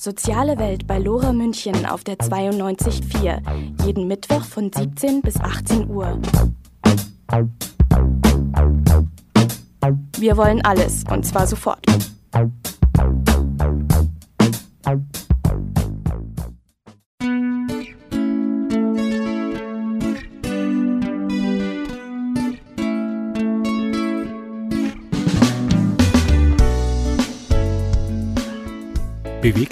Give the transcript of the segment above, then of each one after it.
Soziale Welt bei Lora München auf der 92.4. Jeden Mittwoch von 17 bis 18 Uhr. Wir wollen alles und zwar sofort.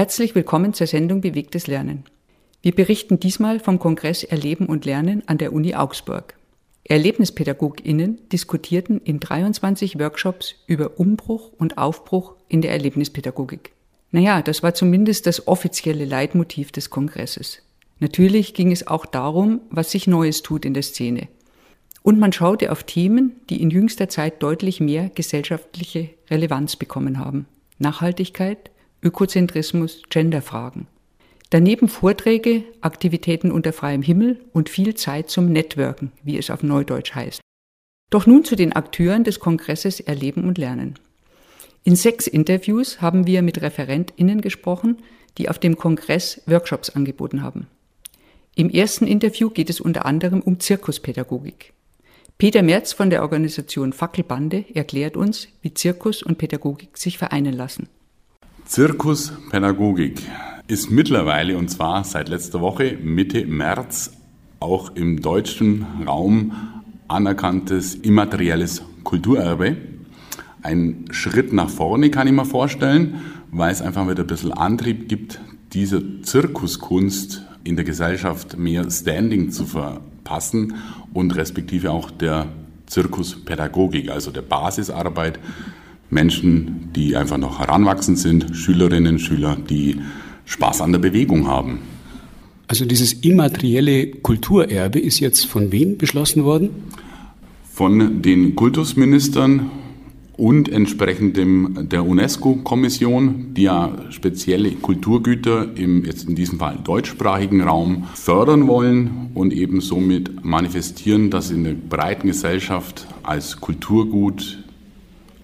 Herzlich willkommen zur Sendung Bewegtes Lernen. Wir berichten diesmal vom Kongress Erleben und Lernen an der Uni Augsburg. ErlebnispädagogInnen diskutierten in 23 Workshops über Umbruch und Aufbruch in der Erlebnispädagogik. Naja, das war zumindest das offizielle Leitmotiv des Kongresses. Natürlich ging es auch darum, was sich Neues tut in der Szene. Und man schaute auf Themen, die in jüngster Zeit deutlich mehr gesellschaftliche Relevanz bekommen haben. Nachhaltigkeit, Ökozentrismus, Genderfragen. Daneben Vorträge, Aktivitäten unter freiem Himmel und viel Zeit zum Networken, wie es auf Neudeutsch heißt. Doch nun zu den Akteuren des Kongresses Erleben und Lernen. In sechs Interviews haben wir mit ReferentInnen gesprochen, die auf dem Kongress Workshops angeboten haben. Im ersten Interview geht es unter anderem um Zirkuspädagogik. Peter Merz von der Organisation Fackelbande erklärt uns, wie Zirkus und Pädagogik sich vereinen lassen. Zirkuspädagogik ist mittlerweile, und zwar seit letzter Woche, Mitte März, auch im deutschen Raum anerkanntes immaterielles Kulturerbe. Ein Schritt nach vorne kann ich mir vorstellen, weil es einfach wieder ein bisschen Antrieb gibt, dieser Zirkuskunst in der Gesellschaft mehr Standing zu verpassen und respektive auch der Zirkuspädagogik, also der Basisarbeit, Menschen, die einfach noch heranwachsend sind, Schülerinnen, Schüler, die Spaß an der Bewegung haben. Also dieses immaterielle Kulturerbe ist jetzt von wem beschlossen worden? Von den Kultusministern und entsprechend dem, der UNESCO-Kommission, die ja spezielle Kulturgüter im, jetzt in diesem Fall deutschsprachigen Raum fördern wollen und eben somit manifestieren, dass in der breiten Gesellschaft als Kulturgut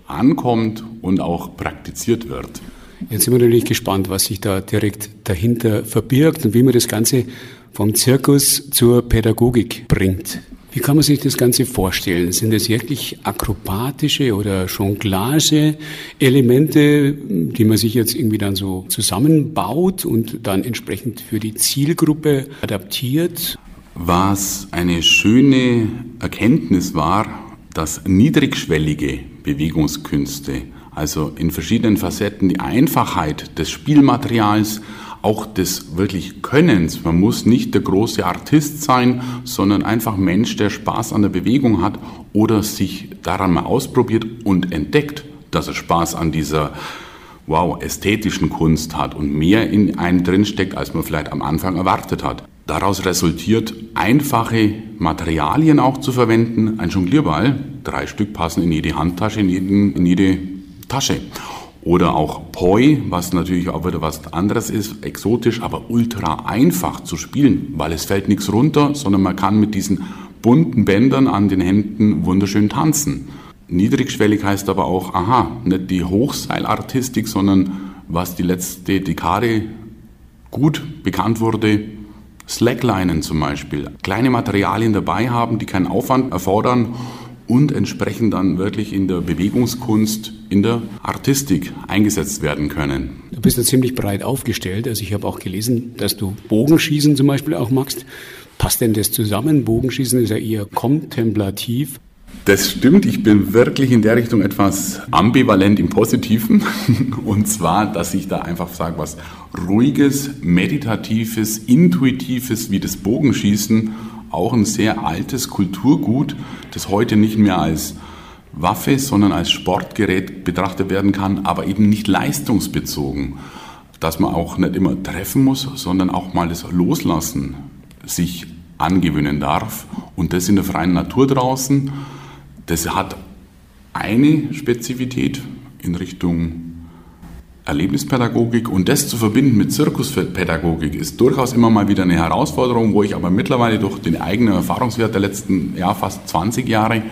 ankommt und auch praktiziert wird. Jetzt sind wir natürlich gespannt, was sich da direkt dahinter verbirgt und wie man das Ganze vom Zirkus zur Pädagogik bringt. Wie kann man sich das Ganze vorstellen? Sind das wirklich akrobatische oder Jonglage-Elemente, die man sich jetzt irgendwie dann so zusammenbaut und dann entsprechend für die Zielgruppe adaptiert? Was eine schöne Erkenntnis war, dass niedrigschwellige Bewegungskünste, also in verschiedenen Facetten die Einfachheit des Spielmaterials, auch des wirklich Könnens. Man muss nicht der große Artist sein, sondern einfach Mensch, der Spaß an der Bewegung hat oder sich daran mal ausprobiert und entdeckt, dass er Spaß an dieser wow, ästhetischen Kunst hat und mehr in einem drinsteckt, als man vielleicht am Anfang erwartet hat. Daraus resultiert, einfache Materialien auch zu verwenden. Ein Jonglierball, drei Stück passen in jede Handtasche, in, jeden, in jede Tasche. Oder auch Poi, was natürlich auch wieder was anderes ist, exotisch, aber ultra einfach zu spielen, weil es fällt nichts runter, sondern man kann mit diesen bunten Bändern an den Händen wunderschön tanzen. Niedrigschwellig heißt aber auch, aha, nicht die Hochseilartistik, sondern was die letzte Dekade gut bekannt wurde, Slacklinen zum Beispiel. Kleine Materialien dabei haben, die keinen Aufwand erfordern und entsprechend dann wirklich in der Bewegungskunst, in der Artistik eingesetzt werden können. Du bist ja ziemlich breit aufgestellt. Also ich habe auch gelesen, dass du Bogenschießen zum Beispiel auch magst. Passt denn das zusammen? Bogenschießen ist ja eher kontemplativ. Das stimmt, ich bin wirklich in der Richtung etwas ambivalent im Positiven. Und zwar, dass ich da einfach sage, was ruhiges, meditatives, intuitives wie das Bogenschießen, auch ein sehr altes Kulturgut, das heute nicht mehr als Waffe, sondern als Sportgerät betrachtet werden kann, aber eben nicht leistungsbezogen. Dass man auch nicht immer treffen muss, sondern auch mal das Loslassen sich angewöhnen darf. Und das in der freien Natur draußen, das hat eine Spezifität in Richtung Erlebnispädagogik und das zu verbinden mit Zirkuspädagogik ist durchaus immer mal wieder eine Herausforderung, wo ich aber mittlerweile durch den eigenen Erfahrungswert der letzten ja, fast 20 Jahre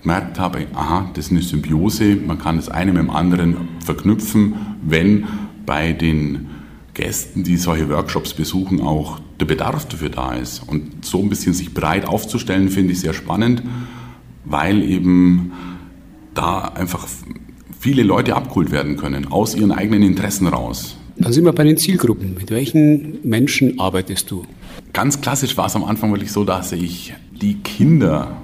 gemerkt habe, aha, das ist eine Symbiose, man kann das eine mit dem anderen verknüpfen, wenn bei den Gästen, die solche Workshops besuchen, auch der Bedarf dafür da ist. Und so ein bisschen sich breit aufzustellen, finde ich sehr spannend, weil eben da einfach viele Leute abgeholt werden können, aus ihren eigenen Interessen raus. Dann sind wir bei den Zielgruppen. Mit welchen Menschen arbeitest du? Ganz klassisch war es am Anfang wirklich so, dass ich die Kinder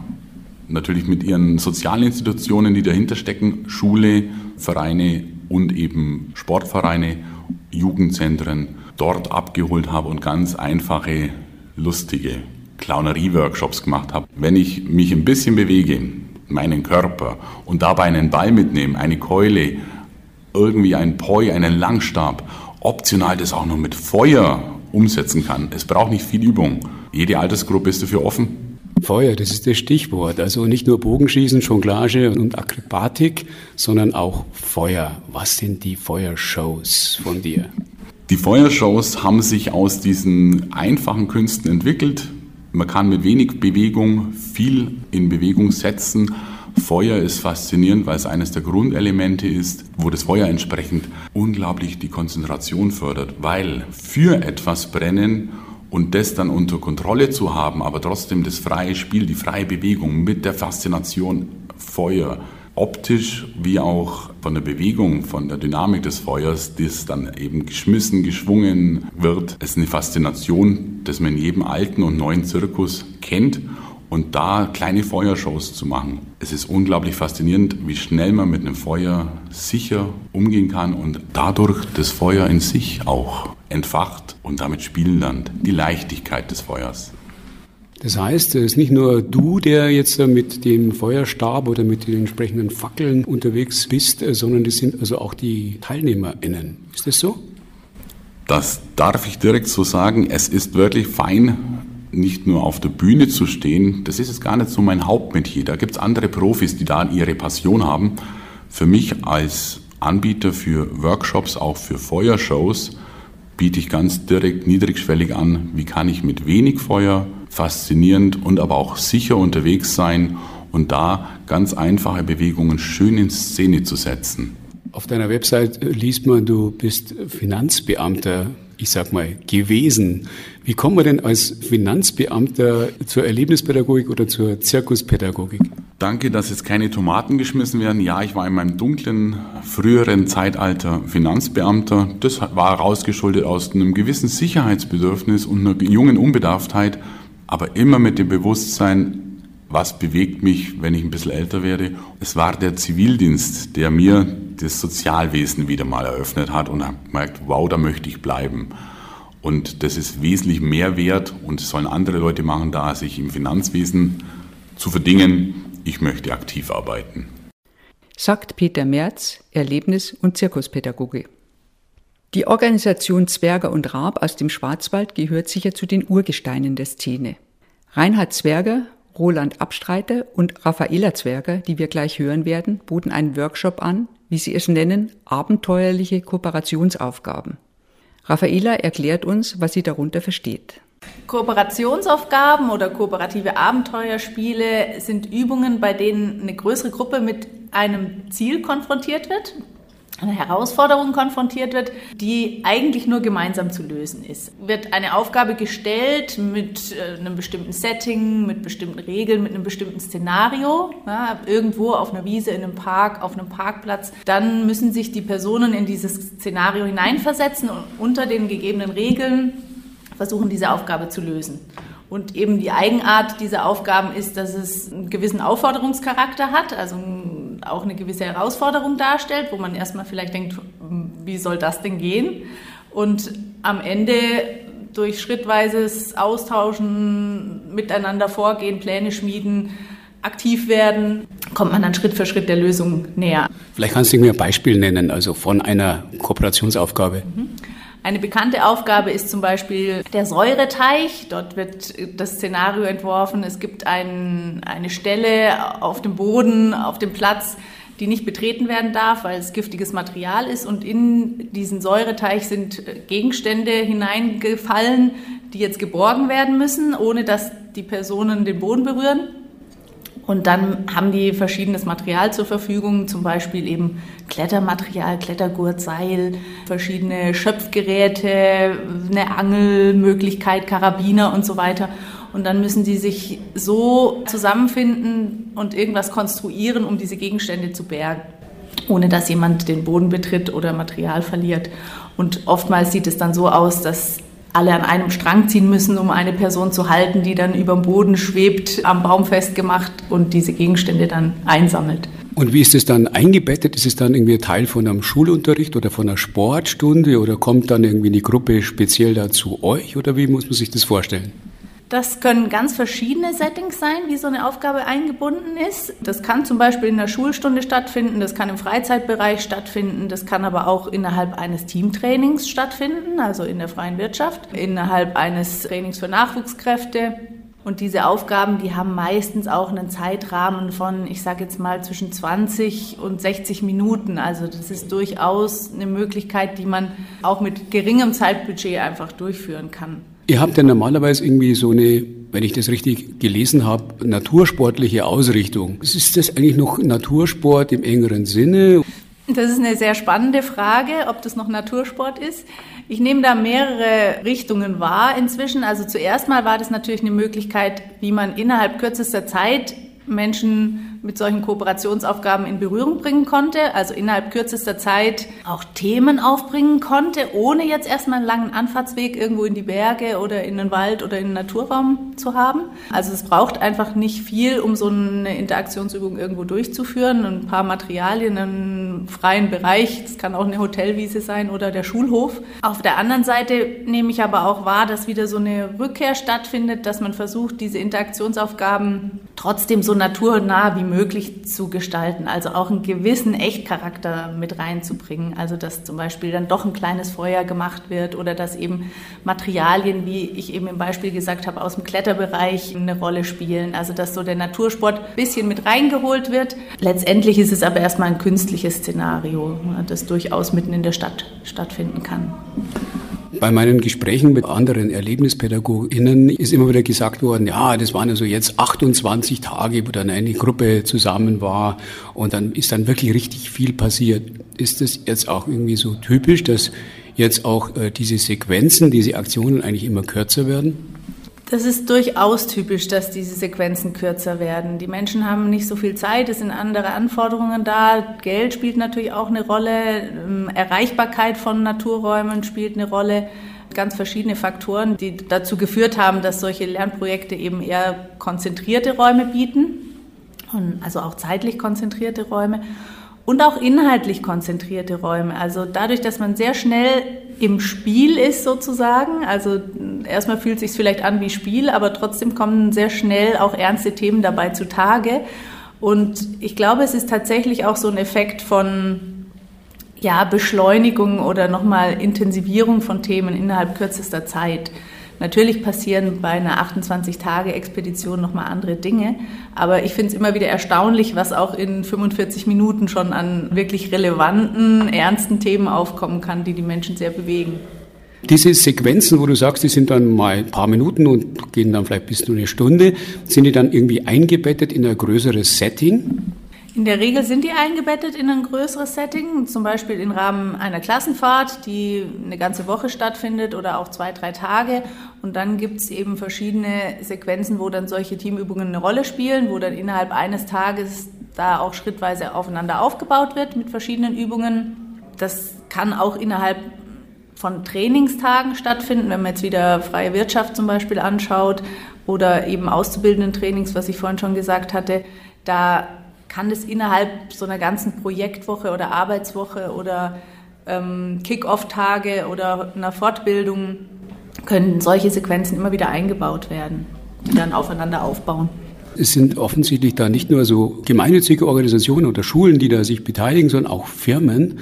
natürlich mit ihren sozialen Institutionen, die dahinter stecken, Schule, Vereine und eben Sportvereine, Jugendzentren, dort abgeholt habe und ganz einfache, lustige Clownerie-Workshops gemacht habe. Wenn ich mich ein bisschen bewege, meinen Körper und dabei einen Ball mitnehmen, eine Keule, irgendwie ein Poi, einen Langstab, optional das auch noch mit Feuer umsetzen kann. Es braucht nicht viel Übung. Jede Altersgruppe ist dafür offen. Feuer, das ist das Stichwort. Also nicht nur Bogenschießen, Jonglage und Akrobatik, sondern auch Feuer. Was sind die Feuershows von dir? Die Feuershows haben sich aus diesen einfachen Künsten entwickelt. Man kann mit wenig Bewegung viel in Bewegung setzen. Feuer ist faszinierend, weil es eines der Grundelemente ist, wo das Feuer entsprechend unglaublich die Konzentration fördert, weil für etwas brennen und das dann unter Kontrolle zu haben, aber trotzdem das freie Spiel, die freie Bewegung mit der Faszination Feuer, optisch wie auch von der Bewegung, von der Dynamik des Feuers, das dann eben geschmissen, geschwungen wird. Ist eine Faszination, dass man in jedem alten und neuen Zirkus kennt und da kleine Feuershows zu machen. Es ist unglaublich faszinierend, wie schnell man mit einem Feuer sicher umgehen kann und dadurch das Feuer in sich auch entfacht und damit spielen lernt. Die Leichtigkeit des Feuers. Das heißt, es ist nicht nur du, der jetzt mit dem Feuerstab oder mit den entsprechenden Fackeln unterwegs bist, sondern das sind also auch die TeilnehmerInnen. Ist das so? Das darf ich direkt so sagen. Es ist wirklich fein, nicht nur auf der Bühne zu stehen. Das ist jetzt gar nicht so mein Hauptmetier. Da gibt es andere Profis, die da ihre Passion haben. Für mich als Anbieter für Workshops, auch für Feuershows, biete ich ganz direkt niedrigschwellig an, wie kann ich mit wenig Feuer faszinierend und aber auch sicher unterwegs sein und da ganz einfache Bewegungen schön in Szene zu setzen. Auf deiner Website liest man, du bist Finanzbeamter, ich sag mal, gewesen. Wie kommt man denn als Finanzbeamter zur Erlebnispädagogik oder zur Zirkuspädagogik? Danke, dass jetzt keine Tomaten geschmissen werden. Ja, ich war in meinem dunklen, früheren Zeitalter Finanzbeamter. Das war herausgeschuldet aus einem gewissen Sicherheitsbedürfnis und einer jungen Unbedarftheit aber immer mit dem Bewusstsein, was bewegt mich, wenn ich ein bisschen älter werde. Es war der Zivildienst, der mir das Sozialwesen wieder mal eröffnet hat und habe gemerkt, wow, da möchte ich bleiben. Und das ist wesentlich mehr wert und sollen andere Leute machen, da sich im Finanzwesen zu verdingen. Ich möchte aktiv arbeiten. Sagt Peter Merz, Erlebnis- und Zirkuspädagoge. Die Organisation Zwerger und Raab aus dem Schwarzwald gehört sicher zu den Urgesteinen der Szene. Reinhard Zwerger, Roland Abstreiter und Raffaela Zwerger, die wir gleich hören werden, boten einen Workshop an, wie sie es nennen, abenteuerliche Kooperationsaufgaben. Raffaela erklärt uns, was sie darunter versteht. Kooperationsaufgaben oder kooperative Abenteuerspiele sind Übungen, bei denen eine größere Gruppe mit einem Ziel konfrontiert wird, eine Herausforderung konfrontiert wird, die eigentlich nur gemeinsam zu lösen ist. Wird eine Aufgabe gestellt mit äh, einem bestimmten Setting, mit bestimmten Regeln, mit einem bestimmten Szenario, ja, irgendwo auf einer Wiese, in einem Park, auf einem Parkplatz, dann müssen sich die Personen in dieses Szenario hineinversetzen und unter den gegebenen Regeln versuchen, diese Aufgabe zu lösen. Und eben die Eigenart dieser Aufgaben ist, dass es einen gewissen Aufforderungscharakter hat, also auch eine gewisse Herausforderung darstellt, wo man erstmal vielleicht denkt, wie soll das denn gehen? Und am Ende durch schrittweises Austauschen, miteinander vorgehen, Pläne schmieden, aktiv werden, kommt man dann Schritt für Schritt der Lösung näher. Vielleicht kannst du mir ein Beispiel nennen, also von einer Kooperationsaufgabe. Mhm. Eine bekannte Aufgabe ist zum Beispiel der Säureteich. Dort wird das Szenario entworfen. Es gibt ein, eine Stelle auf dem Boden, auf dem Platz, die nicht betreten werden darf, weil es giftiges Material ist. Und in diesen Säureteich sind Gegenstände hineingefallen, die jetzt geborgen werden müssen, ohne dass die Personen den Boden berühren. Und dann haben die verschiedenes Material zur Verfügung, zum Beispiel eben Klettermaterial, Klettergurt, Seil, verschiedene Schöpfgeräte, eine Angelmöglichkeit, Karabiner und so weiter. Und dann müssen die sich so zusammenfinden und irgendwas konstruieren, um diese Gegenstände zu bergen, ohne dass jemand den Boden betritt oder Material verliert. Und oftmals sieht es dann so aus, dass alle an einem Strang ziehen müssen, um eine Person zu halten, die dann über dem Boden schwebt, am Baum festgemacht und diese Gegenstände dann einsammelt. Und wie ist es dann eingebettet? Ist es dann irgendwie Teil von einem Schulunterricht oder von einer Sportstunde oder kommt dann irgendwie eine Gruppe speziell da zu euch oder wie muss man sich das vorstellen? Das können ganz verschiedene Settings sein, wie so eine Aufgabe eingebunden ist. Das kann zum Beispiel in der Schulstunde stattfinden, das kann im Freizeitbereich stattfinden, das kann aber auch innerhalb eines Teamtrainings stattfinden, also in der freien Wirtschaft, innerhalb eines Trainings für Nachwuchskräfte. Und diese Aufgaben, die haben meistens auch einen Zeitrahmen von, ich sage jetzt mal, zwischen 20 und 60 Minuten. Also das ist durchaus eine Möglichkeit, die man auch mit geringem Zeitbudget einfach durchführen kann. Ihr habt ja normalerweise irgendwie so eine, wenn ich das richtig gelesen habe, natursportliche Ausrichtung. Ist das eigentlich noch Natursport im engeren Sinne? Das ist eine sehr spannende Frage, ob das noch Natursport ist. Ich nehme da mehrere Richtungen wahr inzwischen. Also zuerst mal war das natürlich eine Möglichkeit, wie man innerhalb kürzester Zeit Menschen mit solchen Kooperationsaufgaben in Berührung bringen konnte, also innerhalb kürzester Zeit auch Themen aufbringen konnte, ohne jetzt erstmal einen langen Anfahrtsweg irgendwo in die Berge oder in den Wald oder in den Naturraum zu haben. Also es braucht einfach nicht viel, um so eine Interaktionsübung irgendwo durchzuführen. Ein paar Materialien, einen freien Bereich, das kann auch eine Hotelwiese sein oder der Schulhof. Auf der anderen Seite nehme ich aber auch wahr, dass wieder so eine Rückkehr stattfindet, dass man versucht, diese Interaktionsaufgaben trotzdem so naturnah wie möglich zu gestalten. Also auch einen gewissen Echtcharakter mit reinzubringen. Also dass zum Beispiel dann doch ein kleines Feuer gemacht wird oder dass eben Materialien, wie ich eben im Beispiel gesagt habe, aus dem Kletterbereich eine Rolle spielen. Also dass so der Natursport ein bisschen mit reingeholt wird. Letztendlich ist es aber erstmal ein künstliches Szenario, das durchaus mitten in der Stadt stattfinden kann. Bei meinen Gesprächen mit anderen ErlebnispädagogInnen ist immer wieder gesagt worden, ja, das waren also jetzt 28 Tage, wo dann eine Gruppe zusammen war und dann ist dann wirklich richtig viel passiert. Ist das jetzt auch irgendwie so typisch, dass jetzt auch äh, diese Sequenzen, diese Aktionen eigentlich immer kürzer werden? Das ist durchaus typisch, dass diese Sequenzen kürzer werden. Die Menschen haben nicht so viel Zeit, es sind andere Anforderungen da. Geld spielt natürlich auch eine Rolle, ähm, Erreichbarkeit von Naturräumen spielt eine Rolle. Ganz verschiedene Faktoren, die dazu geführt haben, dass solche Lernprojekte eben eher konzentrierte Räume bieten, also auch zeitlich konzentrierte Räume und auch inhaltlich konzentrierte Räume. Also dadurch, dass man sehr schnell im Spiel ist sozusagen, also erstmal fühlt es sich vielleicht an wie Spiel, aber trotzdem kommen sehr schnell auch ernste Themen dabei zutage. Und ich glaube, es ist tatsächlich auch so ein Effekt von ja, Beschleunigung oder nochmal Intensivierung von Themen innerhalb kürzester Zeit. Natürlich passieren bei einer 28-Tage-Expedition nochmal andere Dinge, aber ich finde es immer wieder erstaunlich, was auch in 45 Minuten schon an wirklich relevanten, ernsten Themen aufkommen kann, die die Menschen sehr bewegen. Diese Sequenzen, wo du sagst, die sind dann mal ein paar Minuten und gehen dann vielleicht bis zu eine Stunde, sind die dann irgendwie eingebettet in ein größeres Setting? In der Regel sind die eingebettet in ein größeres Setting, zum Beispiel im Rahmen einer Klassenfahrt, die eine ganze Woche stattfindet oder auch zwei, drei Tage. Und dann gibt es eben verschiedene Sequenzen, wo dann solche Teamübungen eine Rolle spielen, wo dann innerhalb eines Tages da auch schrittweise aufeinander aufgebaut wird mit verschiedenen Übungen. Das kann auch innerhalb von Trainingstagen stattfinden, wenn man jetzt wieder freie Wirtschaft zum Beispiel anschaut oder eben auszubildenden Trainings, was ich vorhin schon gesagt hatte. Da kann es innerhalb so einer ganzen Projektwoche oder Arbeitswoche oder ähm, Kick-off-Tage oder einer Fortbildung können solche Sequenzen immer wieder eingebaut werden, die dann aufeinander aufbauen. es sind offensichtlich da nicht nur so gemeinnützige Organisationen oder Schulen, die da sich beteiligen, sondern auch Firmen.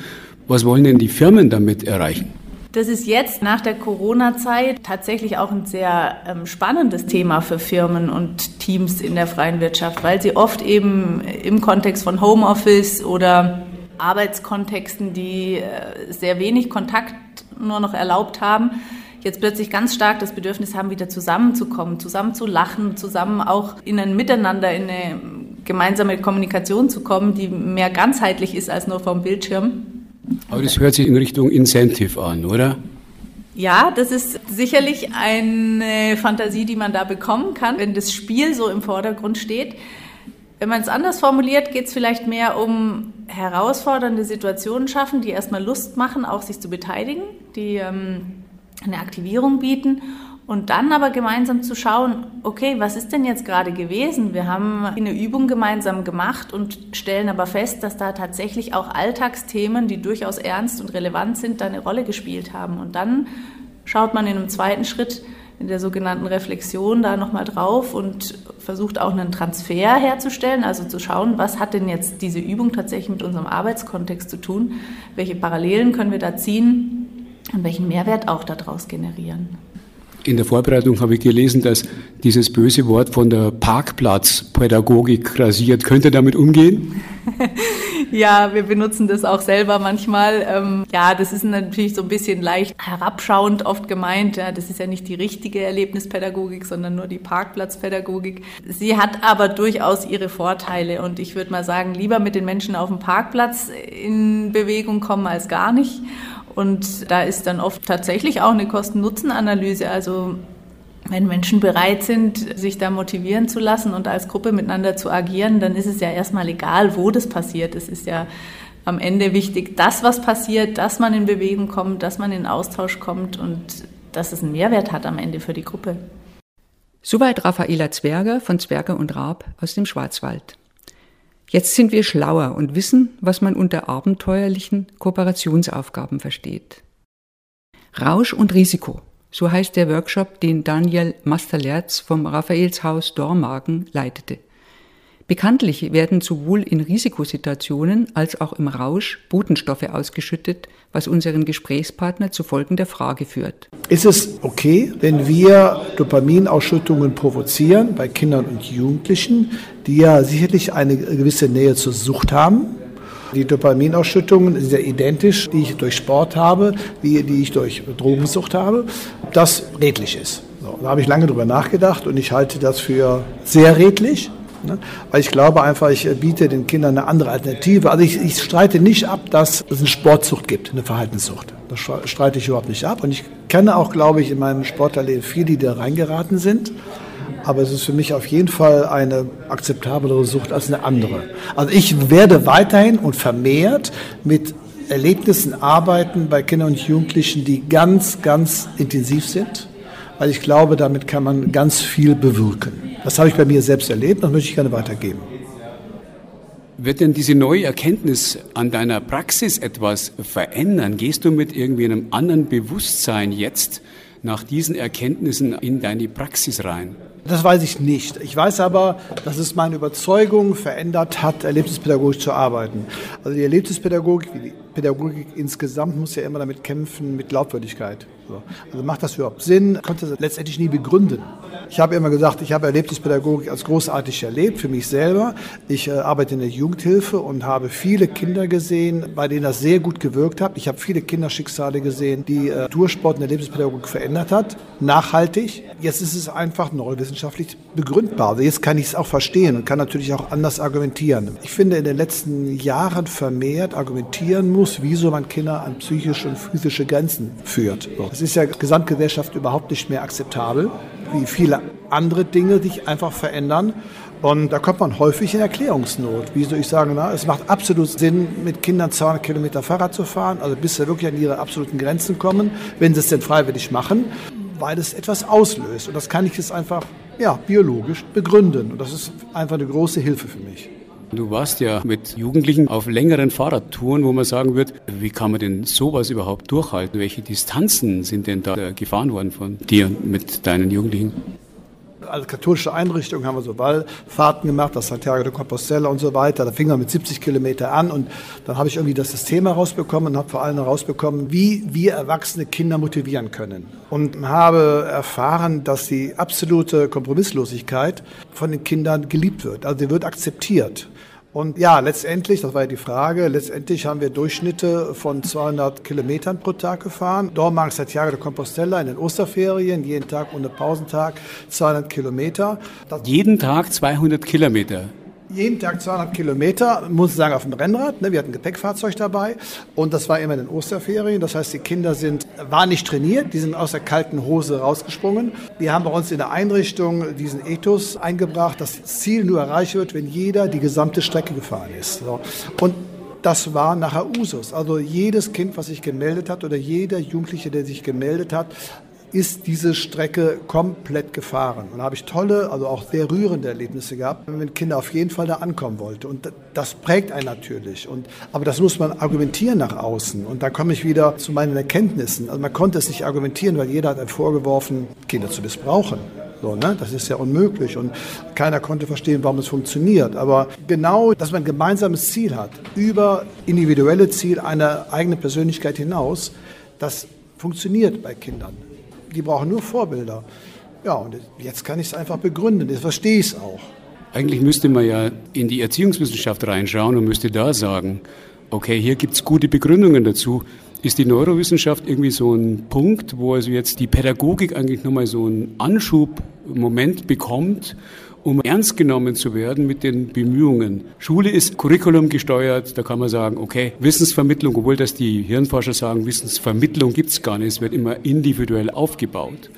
Was wollen denn die Firmen damit erreichen? Das ist jetzt nach der Corona-Zeit tatsächlich auch ein sehr ähm, spannendes Thema für Firmen und Teams in der freien Wirtschaft, weil sie oft eben im Kontext von Homeoffice oder Arbeitskontexten, die äh, sehr wenig Kontakt nur noch erlaubt haben, jetzt plötzlich ganz stark das Bedürfnis haben, wieder zusammenzukommen, zusammen zu lachen, zusammen auch in ein Miteinander, in eine gemeinsame Kommunikation zu kommen, die mehr ganzheitlich ist als nur vom Bildschirm. Aber das hört sich in Richtung Incentive an, oder? Ja, das ist sicherlich eine Fantasie, die man da bekommen kann, wenn das Spiel so im Vordergrund steht. Wenn man es anders formuliert, geht es vielleicht mehr um herausfordernde Situationen schaffen, die erstmal Lust machen, auch sich zu beteiligen, die ähm, eine Aktivierung bieten und dann aber gemeinsam zu schauen, okay, was ist denn jetzt gerade gewesen? Wir haben eine Übung gemeinsam gemacht und stellen aber fest, dass da tatsächlich auch Alltagsthemen, die durchaus ernst und relevant sind, da eine Rolle gespielt haben. Und dann schaut man in einem zweiten Schritt in der sogenannten Reflexion da nochmal drauf und versucht auch einen Transfer herzustellen, also zu schauen, was hat denn jetzt diese Übung tatsächlich mit unserem Arbeitskontext zu tun? Welche Parallelen können wir da ziehen und welchen Mehrwert auch daraus generieren? In der Vorbereitung habe ich gelesen, dass dieses böse Wort von der Parkplatzpädagogik rasiert. Könnt ihr damit umgehen? ja, wir benutzen das auch selber manchmal. Ähm, ja, das ist natürlich so ein bisschen leicht herabschauend oft gemeint. Ja, das ist ja nicht die richtige Erlebnispädagogik, sondern nur die Parkplatzpädagogik. Sie hat aber durchaus ihre Vorteile und ich würde mal sagen, lieber mit den Menschen auf dem Parkplatz in Bewegung kommen als gar nicht. Und da ist dann oft tatsächlich auch eine Kosten-Nutzen-Analyse. Also wenn Menschen bereit sind, sich da motivieren zu lassen und als Gruppe miteinander zu agieren, dann ist es ja erstmal egal, wo das passiert. Es ist ja am Ende wichtig, dass was passiert, dass man in Bewegung kommt, dass man in Austausch kommt und dass es einen Mehrwert hat am Ende für die Gruppe. Soweit Raffaela Zwerger von Zwerger und Raab aus dem Schwarzwald. Jetzt sind wir schlauer und wissen, was man unter abenteuerlichen Kooperationsaufgaben versteht. Rausch und Risiko, so heißt der Workshop, den Daniel Masterlerz vom Raphaelshaus Dormagen leitete. Bekanntlich werden sowohl in Risikosituationen als auch im Rausch Botenstoffe ausgeschüttet, was unseren Gesprächspartner zu folgender Frage führt. Ist es okay, wenn wir Dopaminausschüttungen provozieren bei Kindern und Jugendlichen, die ja sicherlich eine gewisse Nähe zur Sucht haben? Die Dopaminausschüttungen sind ja identisch, die ich durch Sport habe, wie die ich durch Drogensucht habe, ob das redlich ist. So, da habe ich lange drüber nachgedacht und ich halte das für sehr redlich. Ne? Weil ich glaube einfach, ich biete den Kindern eine andere Alternative. Also ich, ich streite nicht ab, dass es eine Sportsucht gibt, eine Verhaltenssucht. Das streite ich überhaupt nicht ab. Und ich kenne auch, glaube ich, in meinem Sporterleben viele, die da reingeraten sind. Aber es ist für mich auf jeden Fall eine akzeptablere Sucht als eine andere. Also ich werde weiterhin und vermehrt mit Erlebnissen arbeiten bei Kindern und Jugendlichen, die ganz, ganz intensiv sind weil ich glaube, damit kann man ganz viel bewirken. Das habe ich bei mir selbst erlebt und möchte ich gerne weitergeben. Wird denn diese neue Erkenntnis an deiner Praxis etwas verändern? Gehst du mit irgendwie einem anderen Bewusstsein jetzt nach diesen Erkenntnissen in deine Praxis rein? Das weiß ich nicht. Ich weiß aber, dass es meine Überzeugung verändert hat, erlebnispädagogisch zu arbeiten. Also die Erlebnispädagogik, wie die Pädagogik insgesamt, muss ja immer damit kämpfen mit Glaubwürdigkeit. Also macht das überhaupt Sinn? Konnte das letztendlich nie begründen. Ich habe immer gesagt, ich habe Erlebnispädagogik als großartig erlebt für mich selber. Ich äh, arbeite in der Jugendhilfe und habe viele Kinder gesehen, bei denen das sehr gut gewirkt hat. Ich habe viele Kinderschicksale gesehen, die äh, Durchsport in der Erlebnispädagogik verändert hat, nachhaltig. Jetzt ist es einfach neurowissenschaftlich begründbar. Also jetzt kann ich es auch verstehen und kann natürlich auch anders argumentieren. Ich finde, in den letzten Jahren vermehrt argumentieren muss, wieso man Kinder an psychische und physische Grenzen führt. Das ist ja Gesamtgesellschaft überhaupt nicht mehr akzeptabel wie viele andere Dinge sich einfach verändern. Und da kommt man häufig in Erklärungsnot. Wie soll ich sagen, na, es macht absolut Sinn, mit Kindern 200 Kilometer Fahrrad zu fahren, also bis sie wirklich an ihre absoluten Grenzen kommen, wenn sie es denn freiwillig machen, weil es etwas auslöst. Und das kann ich jetzt einfach ja, biologisch begründen. Und das ist einfach eine große Hilfe für mich. Du warst ja mit Jugendlichen auf längeren Fahrradtouren, wo man sagen wird, wie kann man denn sowas überhaupt durchhalten? Welche Distanzen sind denn da gefahren worden von dir mit deinen Jugendlichen? als katholische Einrichtung haben wir so Wallfahrten gemacht, das Santiago de Compostela und so weiter. Da fing man mit 70 Kilometer an und dann habe ich irgendwie das System herausbekommen und habe vor allem herausbekommen, wie wir erwachsene Kinder motivieren können. Und habe erfahren, dass die absolute Kompromisslosigkeit von den Kindern geliebt wird. Also sie wird akzeptiert. Und ja, letztendlich, das war ja die Frage, letztendlich haben wir Durchschnitte von 200 Kilometern pro Tag gefahren. Dormagen Santiago de Compostela in den Osterferien, jeden Tag ohne Pausentag 200 Kilometer. Das jeden Tag 200 Kilometer? Jeden Tag 200 Kilometer, muss ich sagen, auf dem Rennrad. Ne? Wir hatten ein Gepäckfahrzeug dabei und das war immer in den Osterferien. Das heißt, die Kinder sind, waren nicht trainiert, die sind aus der kalten Hose rausgesprungen. Wir haben bei uns in der Einrichtung diesen Ethos eingebracht, dass das Ziel nur erreicht wird, wenn jeder die gesamte Strecke gefahren ist. Und das war nachher Usus. Also jedes Kind, was sich gemeldet hat oder jeder Jugendliche, der sich gemeldet hat, ist diese Strecke komplett gefahren. Und da habe ich tolle, also auch sehr rührende Erlebnisse gehabt, wenn Kinder auf jeden Fall da ankommen wollten. Und das prägt einen natürlich. Und, aber das muss man argumentieren nach außen. Und da komme ich wieder zu meinen Erkenntnissen. Also man konnte es nicht argumentieren, weil jeder hat einem vorgeworfen, Kinder zu missbrauchen. So, ne? Das ist ja unmöglich und keiner konnte verstehen, warum es funktioniert. Aber genau, dass man ein gemeinsames Ziel hat, über individuelle Ziel einer eigenen Persönlichkeit hinaus, das funktioniert bei Kindern die brauchen nur Vorbilder. Ja, und jetzt kann ich es einfach begründen, jetzt verstehe ich es auch. Eigentlich müsste man ja in die Erziehungswissenschaft reinschauen und müsste da sagen, okay, hier gibt es gute Begründungen dazu. Ist die Neurowissenschaft irgendwie so ein Punkt, wo also jetzt die Pädagogik eigentlich nochmal so einen Anschubmoment bekommt, um ernst genommen zu werden mit den Bemühungen. Schule ist Curriculum gesteuert, da kann man sagen, okay, Wissensvermittlung, obwohl das die Hirnforscher sagen, Wissensvermittlung gibt es gar nicht, es wird immer individuell aufgebaut.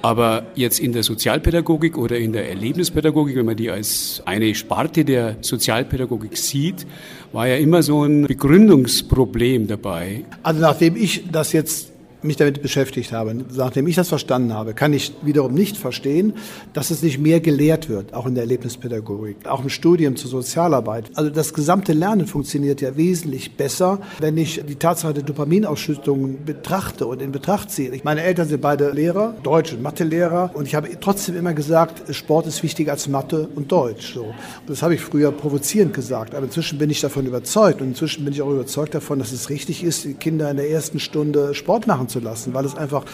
Aber jetzt in der Sozialpädagogik oder in der Erlebnispädagogik, wenn man die als eine Sparte der Sozialpädagogik sieht, war ja immer so ein Begründungsproblem dabei. Also nachdem ich das jetzt mich damit beschäftigt habe, nachdem ich das verstanden habe, kann ich wiederum nicht verstehen, dass es nicht mehr gelehrt wird, auch in der Erlebnispädagogik, auch im Studium zur Sozialarbeit. Also das gesamte Lernen funktioniert ja wesentlich besser, wenn ich die Tatsache der Dopaminausschüttung betrachte und in Betracht ziehe. Meine Eltern sind beide Lehrer, Deutsch- und Mathelehrer, und ich habe trotzdem immer gesagt, Sport ist wichtiger als Mathe und Deutsch. So. Das habe ich früher provozierend gesagt, aber inzwischen bin ich davon überzeugt und inzwischen bin ich auch überzeugt davon, dass es richtig ist, die Kinder in der ersten Stunde Sport machen zu zu lassen, weil es einfach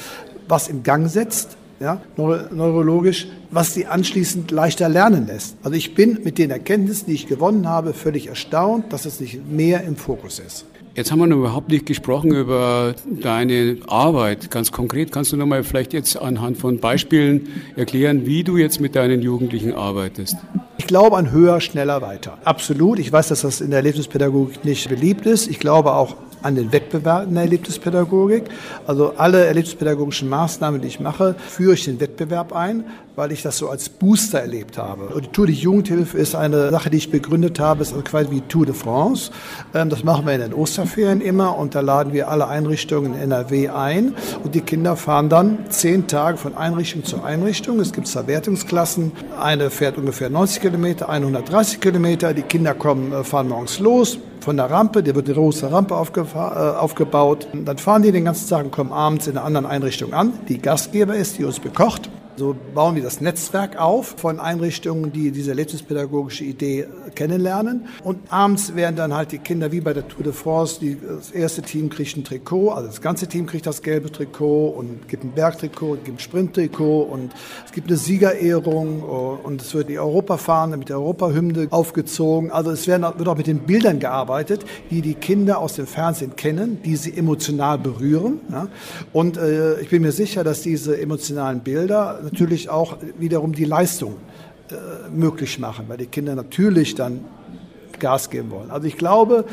was in Gang setzt, ja, neurologisch, was sie anschließend leichter lernen lässt. Also ich bin mit den Erkenntnissen, die ich gewonnen habe, völlig erstaunt, dass es nicht mehr im Fokus ist. Jetzt haben wir noch überhaupt nicht gesprochen über deine Arbeit. Ganz konkret kannst du noch mal vielleicht jetzt anhand von Beispielen erklären, wie du jetzt mit deinen Jugendlichen arbeitest. Ich glaube an höher, schneller, weiter. Absolut. Ich weiß, dass das in der Erlebnispädagogik nicht beliebt ist. Ich glaube auch an den Wettbewerb in der Erlebnispädagogik. Also alle erlebnispädagogischen Maßnahmen, die ich mache, führe ich den Wettbewerb ein, weil ich das so als Booster erlebt habe. Und die Tour de Jugendhilfe ist eine Sache, die ich begründet habe, ist also quasi wie Tour de France. Ähm, das machen wir in den Osterferien immer und da laden wir alle Einrichtungen in NRW ein und die Kinder fahren dann zehn Tage von Einrichtung zu Einrichtung. Es gibt Verwertungsklassen. Eine fährt ungefähr 90 Kilometer, 130 Kilometer. Die Kinder kommen, äh, fahren morgens los, von der Rampe, der wird die große Rampe äh, aufgebaut. Dann fahren die den ganzen Tag und kommen abends in einer anderen Einrichtung an, die Gastgeber ist, die uns bekocht. So bauen wir das Netzwerk auf von Einrichtungen, die diese erlebnispädagogische Idee kennenlernen. Und abends werden dann halt die Kinder wie bei der Tour de France, die, das erste Team kriegt ein Trikot, also das ganze Team kriegt das gelbe Trikot und gibt ein Bergtrikot, gibt ein Sprinttrikot und es gibt eine Siegerehrung und es wird die Europafahne mit der Europahymne aufgezogen. Also es werden, wird auch mit den Bildern gearbeitet, die die Kinder aus dem Fernsehen kennen, die sie emotional berühren. Und äh, ich bin mir sicher, dass diese emotionalen Bilder natürlich auch wiederum die Leistung äh, möglich machen, weil die Kinder natürlich dann Gas geben wollen. Also ich glaube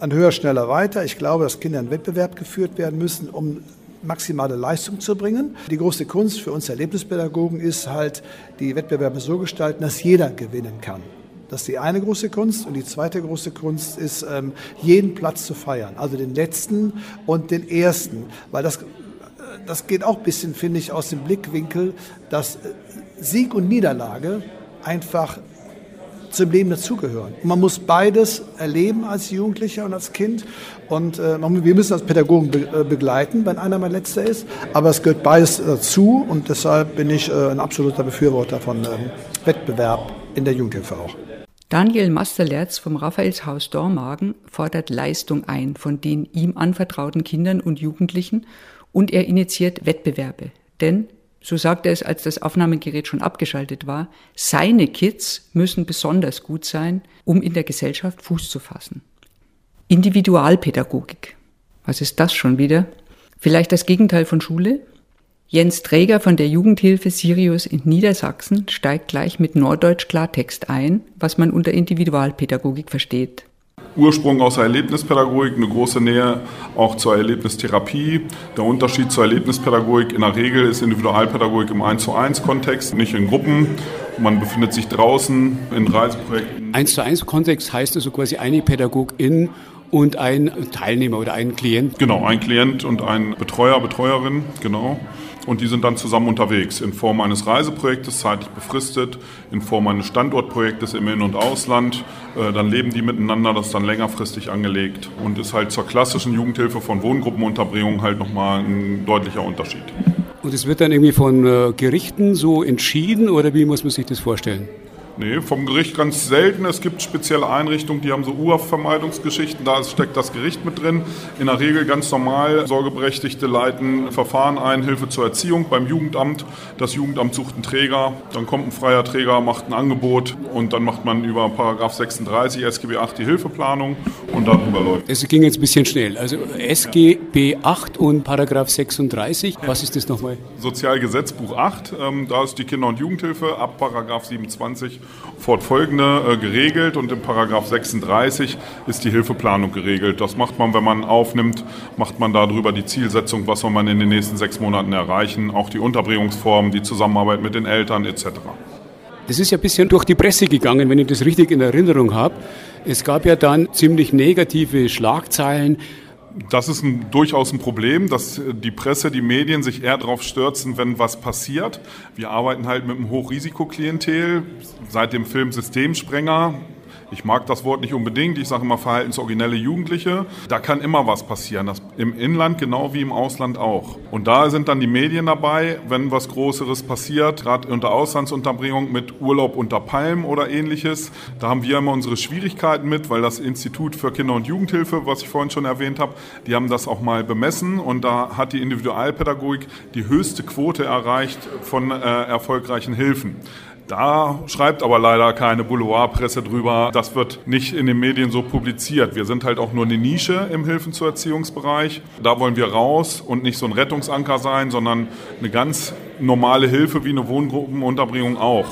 an höher, schneller, weiter. Ich glaube, dass Kinder in Wettbewerb geführt werden müssen, um maximale Leistung zu bringen. Die große Kunst für uns Erlebnispädagogen ist halt, die Wettbewerbe so gestalten, dass jeder gewinnen kann. Das ist die eine große Kunst. Und die zweite große Kunst ist, ähm, jeden Platz zu feiern. Also den letzten und den ersten. Weil das das geht auch ein bisschen, finde ich, aus dem Blickwinkel, dass Sieg und Niederlage einfach zum Leben dazugehören. Man muss beides erleben als Jugendlicher und als Kind. Und äh, wir müssen als Pädagogen be äh, begleiten, wenn einer mal letzter ist. Aber es gehört beides dazu und deshalb bin ich äh, ein absoluter Befürworter von ähm, Wettbewerb in der Jugendhilfe auch. Daniel Masterlerz vom Raphaelshaus Dormagen fordert Leistung ein von den ihm anvertrauten Kindern und Jugendlichen und er initiiert Wettbewerbe. Denn, so sagt er es, als das Aufnahmegerät schon abgeschaltet war, seine Kids müssen besonders gut sein, um in der Gesellschaft Fuß zu fassen. Individualpädagogik. Was ist das schon wieder? Vielleicht das Gegenteil von Schule? Jens Träger von der Jugendhilfe Sirius in Niedersachsen steigt gleich mit Norddeutsch Klartext ein, was man unter Individualpädagogik versteht. Ursprung aus der Erlebnispädagogik, eine große Nähe auch zur Erlebnistherapie. Der Unterschied zur Erlebnispädagogik in der Regel ist Individualpädagogik im 1 zu 1 Kontext, nicht in Gruppen. Man befindet sich draußen in Reiseprojekten. 1 zu 1 Kontext heißt also quasi eine Pädagogin und ein Teilnehmer oder ein Klient. Genau, ein Klient und ein Betreuer, Betreuerin, genau und die sind dann zusammen unterwegs in Form eines Reiseprojektes, zeitlich befristet, in Form eines Standortprojektes im In- und Ausland. Äh, dann leben die miteinander, das ist dann längerfristig angelegt und ist halt zur klassischen Jugendhilfe von Wohngruppenunterbringung halt nochmal ein deutlicher Unterschied. Und es wird dann irgendwie von äh, Gerichten so entschieden oder wie muss man sich das vorstellen? Nee, vom Gericht ganz selten. Es gibt spezielle Einrichtungen, die haben so Urvermeidungsgeschichten, da steckt das Gericht mit drin. In der Regel ganz normal, Sorgeberechtigte leiten Verfahren ein, Hilfe zur Erziehung beim Jugendamt. Das Jugendamt sucht einen Träger, dann kommt ein freier Träger, macht ein Angebot und dann macht man über Paragraph 36 SGB 8 die Hilfeplanung und darüber läuft. Es ging jetzt ein bisschen schnell. Also SGB 8 und Paragraph 36, was ist das nochmal? Sozialgesetzbuch 8, ähm, da ist die Kinder- und Jugendhilfe ab Paragraph 27 fortfolgende äh, geregelt und im Paragraph 36 ist die Hilfeplanung geregelt. Das macht man, wenn man aufnimmt, macht man darüber die Zielsetzung, was soll man in den nächsten sechs Monaten erreichen, auch die Unterbringungsform, die Zusammenarbeit mit den Eltern etc. Das ist ja ein bisschen durch die Presse gegangen, wenn ich das richtig in Erinnerung habe. Es gab ja dann ziemlich negative Schlagzeilen das ist ein, durchaus ein Problem, dass die Presse, die Medien sich eher darauf stürzen, wenn was passiert. Wir arbeiten halt mit einem Hochrisikoklientel. Seit dem Film Systemsprenger ich mag das Wort nicht unbedingt, ich sage immer verhaltensoriginelle Jugendliche. Da kann immer was passieren, das im Inland genau wie im Ausland auch. Und da sind dann die Medien dabei, wenn was Größeres passiert, gerade unter Auslandsunterbringung mit Urlaub unter Palmen oder ähnliches. Da haben wir immer unsere Schwierigkeiten mit, weil das Institut für Kinder- und Jugendhilfe, was ich vorhin schon erwähnt habe, die haben das auch mal bemessen und da hat die Individualpädagogik die höchste Quote erreicht von äh, erfolgreichen Hilfen. Da schreibt aber leider keine Boulevardpresse drüber. Das wird nicht in den Medien so publiziert. Wir sind halt auch nur eine Nische im Hilfen- zu Erziehungsbereich. Da wollen wir raus und nicht so ein Rettungsanker sein, sondern eine ganz normale Hilfe wie eine Wohngruppenunterbringung auch.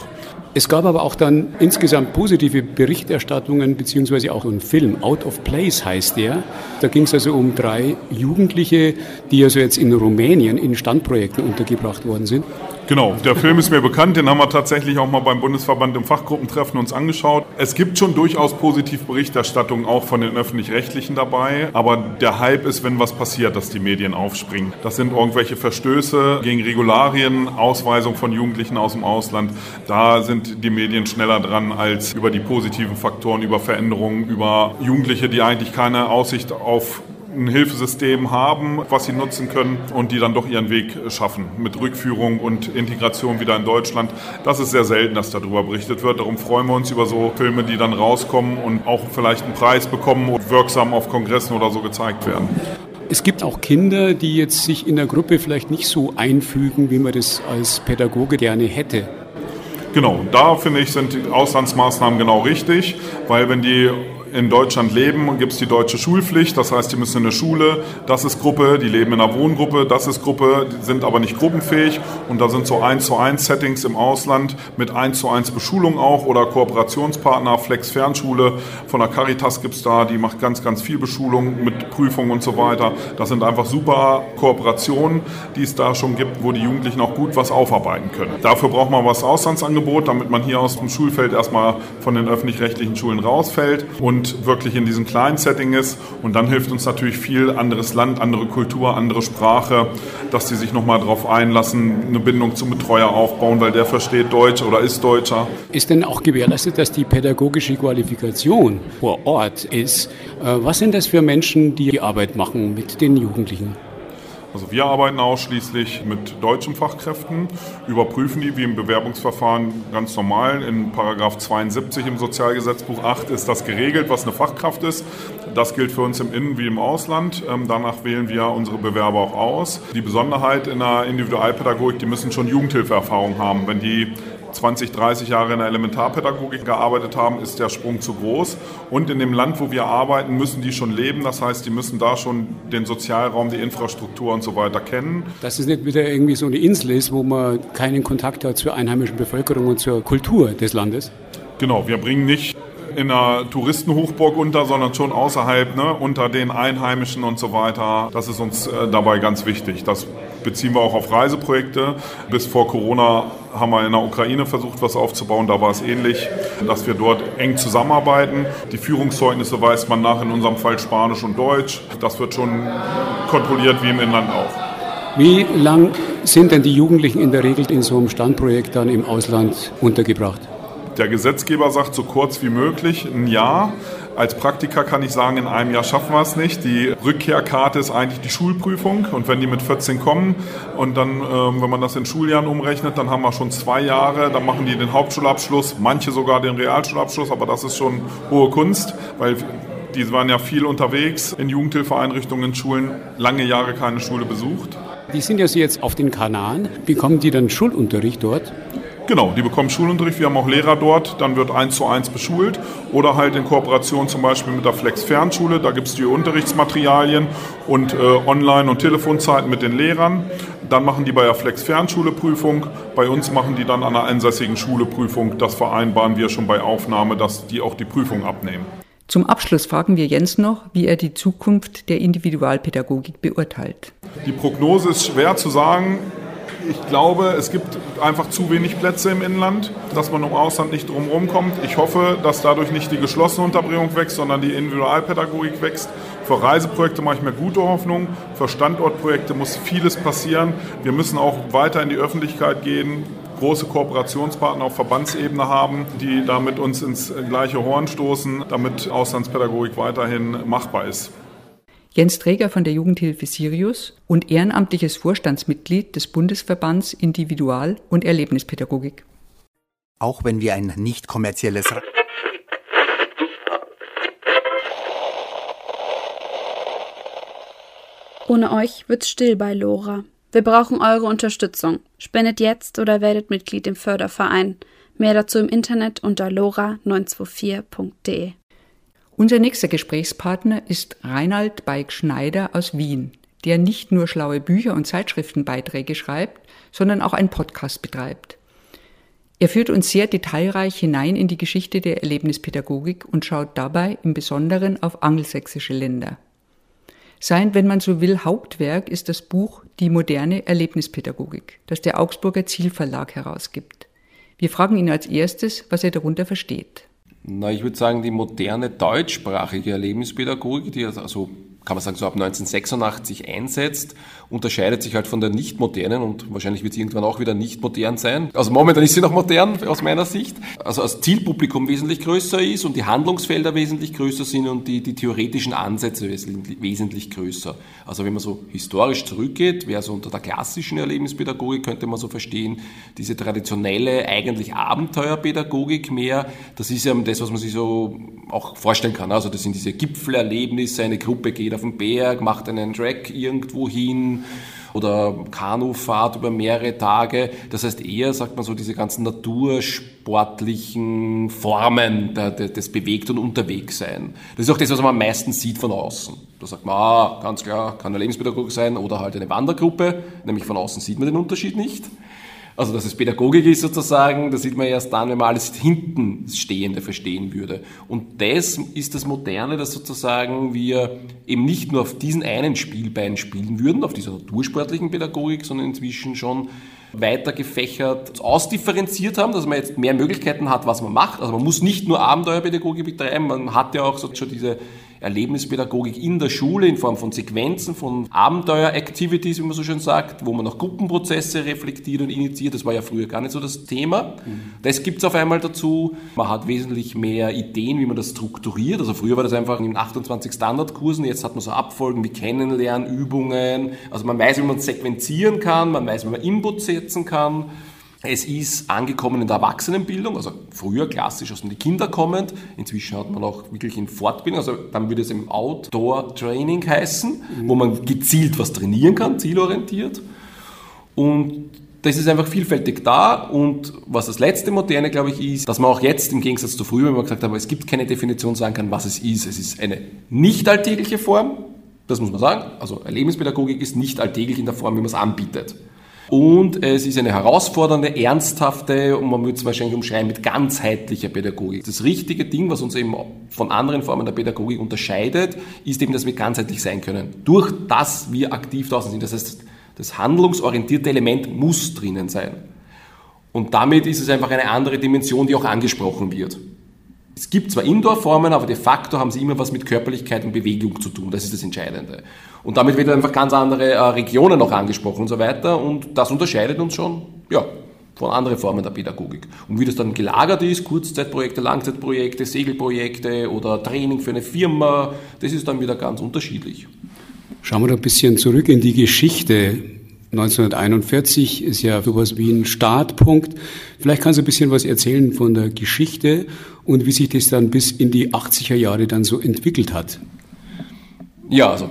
Es gab aber auch dann insgesamt positive Berichterstattungen, beziehungsweise auch ein Film, Out of Place heißt der. Da ging es also um drei Jugendliche, die also jetzt in Rumänien in Standprojekten untergebracht worden sind. Genau, der Film ist mir bekannt, den haben wir tatsächlich auch mal beim Bundesverband im Fachgruppentreffen uns angeschaut. Es gibt schon durchaus positiv Berichterstattung auch von den Öffentlich-Rechtlichen dabei, aber der Hype ist, wenn was passiert, dass die Medien aufspringen. Das sind irgendwelche Verstöße gegen Regularien, Ausweisung von Jugendlichen aus dem Ausland. Da sind die Medien schneller dran als über die positiven Faktoren, über Veränderungen, über Jugendliche, die eigentlich keine Aussicht auf ein Hilfesystem haben, was sie nutzen können und die dann doch ihren Weg schaffen mit Rückführung und Integration wieder in Deutschland. Das ist sehr selten, dass darüber berichtet wird. Darum freuen wir uns über so Filme, die dann rauskommen und auch vielleicht einen Preis bekommen und wirksam auf Kongressen oder so gezeigt werden. Es gibt auch Kinder, die jetzt sich in der Gruppe vielleicht nicht so einfügen, wie man das als Pädagoge gerne hätte. Genau, da finde ich, sind die Auslandsmaßnahmen genau richtig, weil wenn die in Deutschland leben, gibt es die deutsche Schulpflicht. Das heißt, die müssen in eine Schule, das ist Gruppe, die leben in einer Wohngruppe, das ist Gruppe, sind aber nicht gruppenfähig. Und da sind so 1 zu 1 Settings im Ausland mit 1 zu 1 Beschulung auch oder Kooperationspartner, Flex Fernschule. Von der Caritas gibt es da, die macht ganz, ganz viel Beschulung mit Prüfungen und so weiter. Das sind einfach super Kooperationen, die es da schon gibt, wo die Jugendlichen auch gut was aufarbeiten können. Dafür braucht man was Auslandsangebot, damit man hier aus dem Schulfeld erstmal von den öffentlich-rechtlichen Schulen rausfällt. Und und wirklich in diesem kleinen Setting ist. Und dann hilft uns natürlich viel anderes Land, andere Kultur, andere Sprache, dass die sich nochmal darauf einlassen, eine Bindung zum Betreuer aufbauen, weil der versteht Deutsch oder ist Deutscher. Ist denn auch gewährleistet, dass die pädagogische Qualifikation vor Ort ist? Äh, was sind das für Menschen, die die Arbeit machen mit den Jugendlichen? Also wir arbeiten ausschließlich mit deutschen Fachkräften, überprüfen die wie im Bewerbungsverfahren ganz normal. In Paragraph 72 im Sozialgesetzbuch 8 ist das geregelt, was eine Fachkraft ist. Das gilt für uns im Innen- wie im Ausland. Ähm, danach wählen wir unsere Bewerber auch aus. Die Besonderheit in der Individualpädagogik, die müssen schon Jugendhilfeerfahrung haben. Wenn die 20, 30 Jahre in der Elementarpädagogik gearbeitet haben, ist der Sprung zu groß. Und in dem Land, wo wir arbeiten, müssen die schon leben. Das heißt, die müssen da schon den Sozialraum, die Infrastruktur und so weiter kennen. Dass es nicht wieder irgendwie so eine Insel ist, wo man keinen Kontakt hat zur einheimischen Bevölkerung und zur Kultur des Landes. Genau, wir bringen nicht in einer Touristenhochburg unter, sondern schon außerhalb, ne, unter den Einheimischen und so weiter. Das ist uns äh, dabei ganz wichtig. Das beziehen wir auch auf Reiseprojekte. Bis vor Corona haben wir in der Ukraine versucht, was aufzubauen. Da war es ähnlich, dass wir dort eng zusammenarbeiten. Die Führungszeugnisse weist man nach, in unserem Fall Spanisch und Deutsch. Das wird schon kontrolliert wie im Inland auch. Wie lang sind denn die Jugendlichen in der Regel in so einem Standprojekt dann im Ausland untergebracht? Der Gesetzgeber sagt so kurz wie möglich, ein Jahr. Als Praktiker kann ich sagen, in einem Jahr schaffen wir es nicht. Die Rückkehrkarte ist eigentlich die Schulprüfung. Und wenn die mit 14 kommen und dann, ähm, wenn man das in Schuljahren umrechnet, dann haben wir schon zwei Jahre. Dann machen die den Hauptschulabschluss, manche sogar den Realschulabschluss. Aber das ist schon hohe Kunst, weil die waren ja viel unterwegs in Jugendhilfeeinrichtungen, in Schulen, lange Jahre keine Schule besucht. Die sind ja jetzt auf den Kanaren. Bekommen die dann Schulunterricht dort? Genau, die bekommen Schulunterricht. Wir haben auch Lehrer dort. Dann wird eins zu eins beschult. Oder halt in Kooperation zum Beispiel mit der Flex Fernschule. Da gibt es die Unterrichtsmaterialien und äh, Online- und Telefonzeiten mit den Lehrern. Dann machen die bei der Flex Fernschule Prüfung. Bei uns machen die dann an einer einsässigen Schule Prüfung. Das vereinbaren wir schon bei Aufnahme, dass die auch die Prüfung abnehmen. Zum Abschluss fragen wir Jens noch, wie er die Zukunft der Individualpädagogik beurteilt. Die Prognose ist schwer zu sagen. Ich glaube, es gibt einfach zu wenig Plätze im Inland, dass man im Ausland nicht drumherum kommt. Ich hoffe, dass dadurch nicht die geschlossene Unterbringung wächst, sondern die Individualpädagogik wächst. Für Reiseprojekte mache ich mir gute Hoffnung. Für Standortprojekte muss vieles passieren. Wir müssen auch weiter in die Öffentlichkeit gehen, große Kooperationspartner auf Verbandsebene haben, die da mit uns ins gleiche Horn stoßen, damit Auslandspädagogik weiterhin machbar ist. Jens Träger von der Jugendhilfe Sirius und ehrenamtliches Vorstandsmitglied des Bundesverbands Individual- und Erlebnispädagogik. Auch wenn wir ein nicht kommerzielles Ohne euch wird's still bei Lora. Wir brauchen eure Unterstützung. Spendet jetzt oder werdet Mitglied im Förderverein. Mehr dazu im Internet unter lora924.de. Unser nächster Gesprächspartner ist Reinhard Beik Schneider aus Wien, der nicht nur schlaue Bücher und Zeitschriftenbeiträge schreibt, sondern auch einen Podcast betreibt. Er führt uns sehr detailreich hinein in die Geschichte der Erlebnispädagogik und schaut dabei im Besonderen auf angelsächsische Länder. Sein, wenn man so will, Hauptwerk ist das Buch Die moderne Erlebnispädagogik, das der Augsburger Zielverlag herausgibt. Wir fragen ihn als erstes, was er darunter versteht. Na, ich würde sagen, die moderne deutschsprachige Erlebnispädagogik, die also kann man sagen, so ab 1986 einsetzt, unterscheidet sich halt von der nicht modernen und wahrscheinlich wird sie irgendwann auch wieder nicht modern sein. Also momentan ist sie noch modern aus meiner Sicht. Also als Zielpublikum wesentlich größer ist und die Handlungsfelder wesentlich größer sind und die, die theoretischen Ansätze wesentlich, wesentlich größer. Also wenn man so historisch zurückgeht, wäre so unter der klassischen Erlebnispädagogik könnte man so verstehen, diese traditionelle eigentlich Abenteuerpädagogik mehr, das ist ja das, was man sich so auch vorstellen kann. Also das sind diese Gipfelerlebnisse, eine Gruppe geht auf den Berg, macht einen Track irgendwo hin oder Kanufahrt über mehrere Tage. Das heißt eher, sagt man so, diese ganzen natursportlichen Formen des Bewegt- und Unterwegssein. Das ist auch das, was man am meisten sieht von außen. Da sagt man, ah, ganz klar, kann eine Lebenspädagogik sein oder halt eine Wandergruppe. Nämlich von außen sieht man den Unterschied nicht. Also, dass es Pädagogik ist sozusagen, das sieht man erst dann, wenn man alles hinten Stehende verstehen würde. Und das ist das Moderne, dass sozusagen wir eben nicht nur auf diesen einen Spielbein spielen würden, auf dieser natursportlichen Pädagogik, sondern inzwischen schon weiter gefächert ausdifferenziert haben, dass man jetzt mehr Möglichkeiten hat, was man macht. Also man muss nicht nur Abenteuerpädagogik betreiben, man hat ja auch so schon diese Erlebnispädagogik in der Schule in Form von Sequenzen, von Abenteuer-Activities, wie man so schön sagt, wo man auch Gruppenprozesse reflektiert und initiiert. Das war ja früher gar nicht so das Thema. Mhm. Das gibt es auf einmal dazu. Man hat wesentlich mehr Ideen, wie man das strukturiert. Also früher war das einfach in 28 Standardkursen, jetzt hat man so Abfolgen wie Kennenlernübungen. Also man weiß, wie man sequenzieren kann, man weiß, wie man Input setzen kann. Es ist angekommen in der Erwachsenenbildung, also früher klassisch aus den Kinder kommend. Inzwischen hat man auch wirklich in Fortbildung, also dann würde es im Outdoor-Training heißen, mhm. wo man gezielt was trainieren kann, zielorientiert. Und das ist einfach vielfältig da und was das letzte Moderne, glaube ich, ist, dass man auch jetzt im Gegensatz zu früher, wenn man gesagt hat, es gibt keine Definition, sagen kann, was es ist. Es ist eine nicht alltägliche Form, das muss man sagen. Also Erlebnispädagogik ist nicht alltäglich in der Form, wie man es anbietet. Und es ist eine herausfordernde, ernsthafte und man würde es wahrscheinlich umschreiben mit ganzheitlicher Pädagogik. Das richtige Ding, was uns eben von anderen Formen der Pädagogik unterscheidet, ist eben, dass wir ganzheitlich sein können. Durch das wir aktiv draußen sind. Das heißt, das handlungsorientierte Element muss drinnen sein. Und damit ist es einfach eine andere Dimension, die auch angesprochen wird. Es gibt zwar Indoor-Formen, aber de facto haben sie immer was mit Körperlichkeit und Bewegung zu tun. Das ist das Entscheidende. Und damit werden einfach ganz andere äh, Regionen noch angesprochen und so weiter. Und das unterscheidet uns schon, ja, von anderen Formen der Pädagogik. Und wie das dann gelagert ist, Kurzzeitprojekte, Langzeitprojekte, Segelprojekte oder Training für eine Firma, das ist dann wieder ganz unterschiedlich. Schauen wir da ein bisschen zurück in die Geschichte 1941 ist ja sowas wie ein Startpunkt. Vielleicht kannst du ein bisschen was erzählen von der Geschichte und wie sich das dann bis in die 80er Jahre dann so entwickelt hat. Ja, also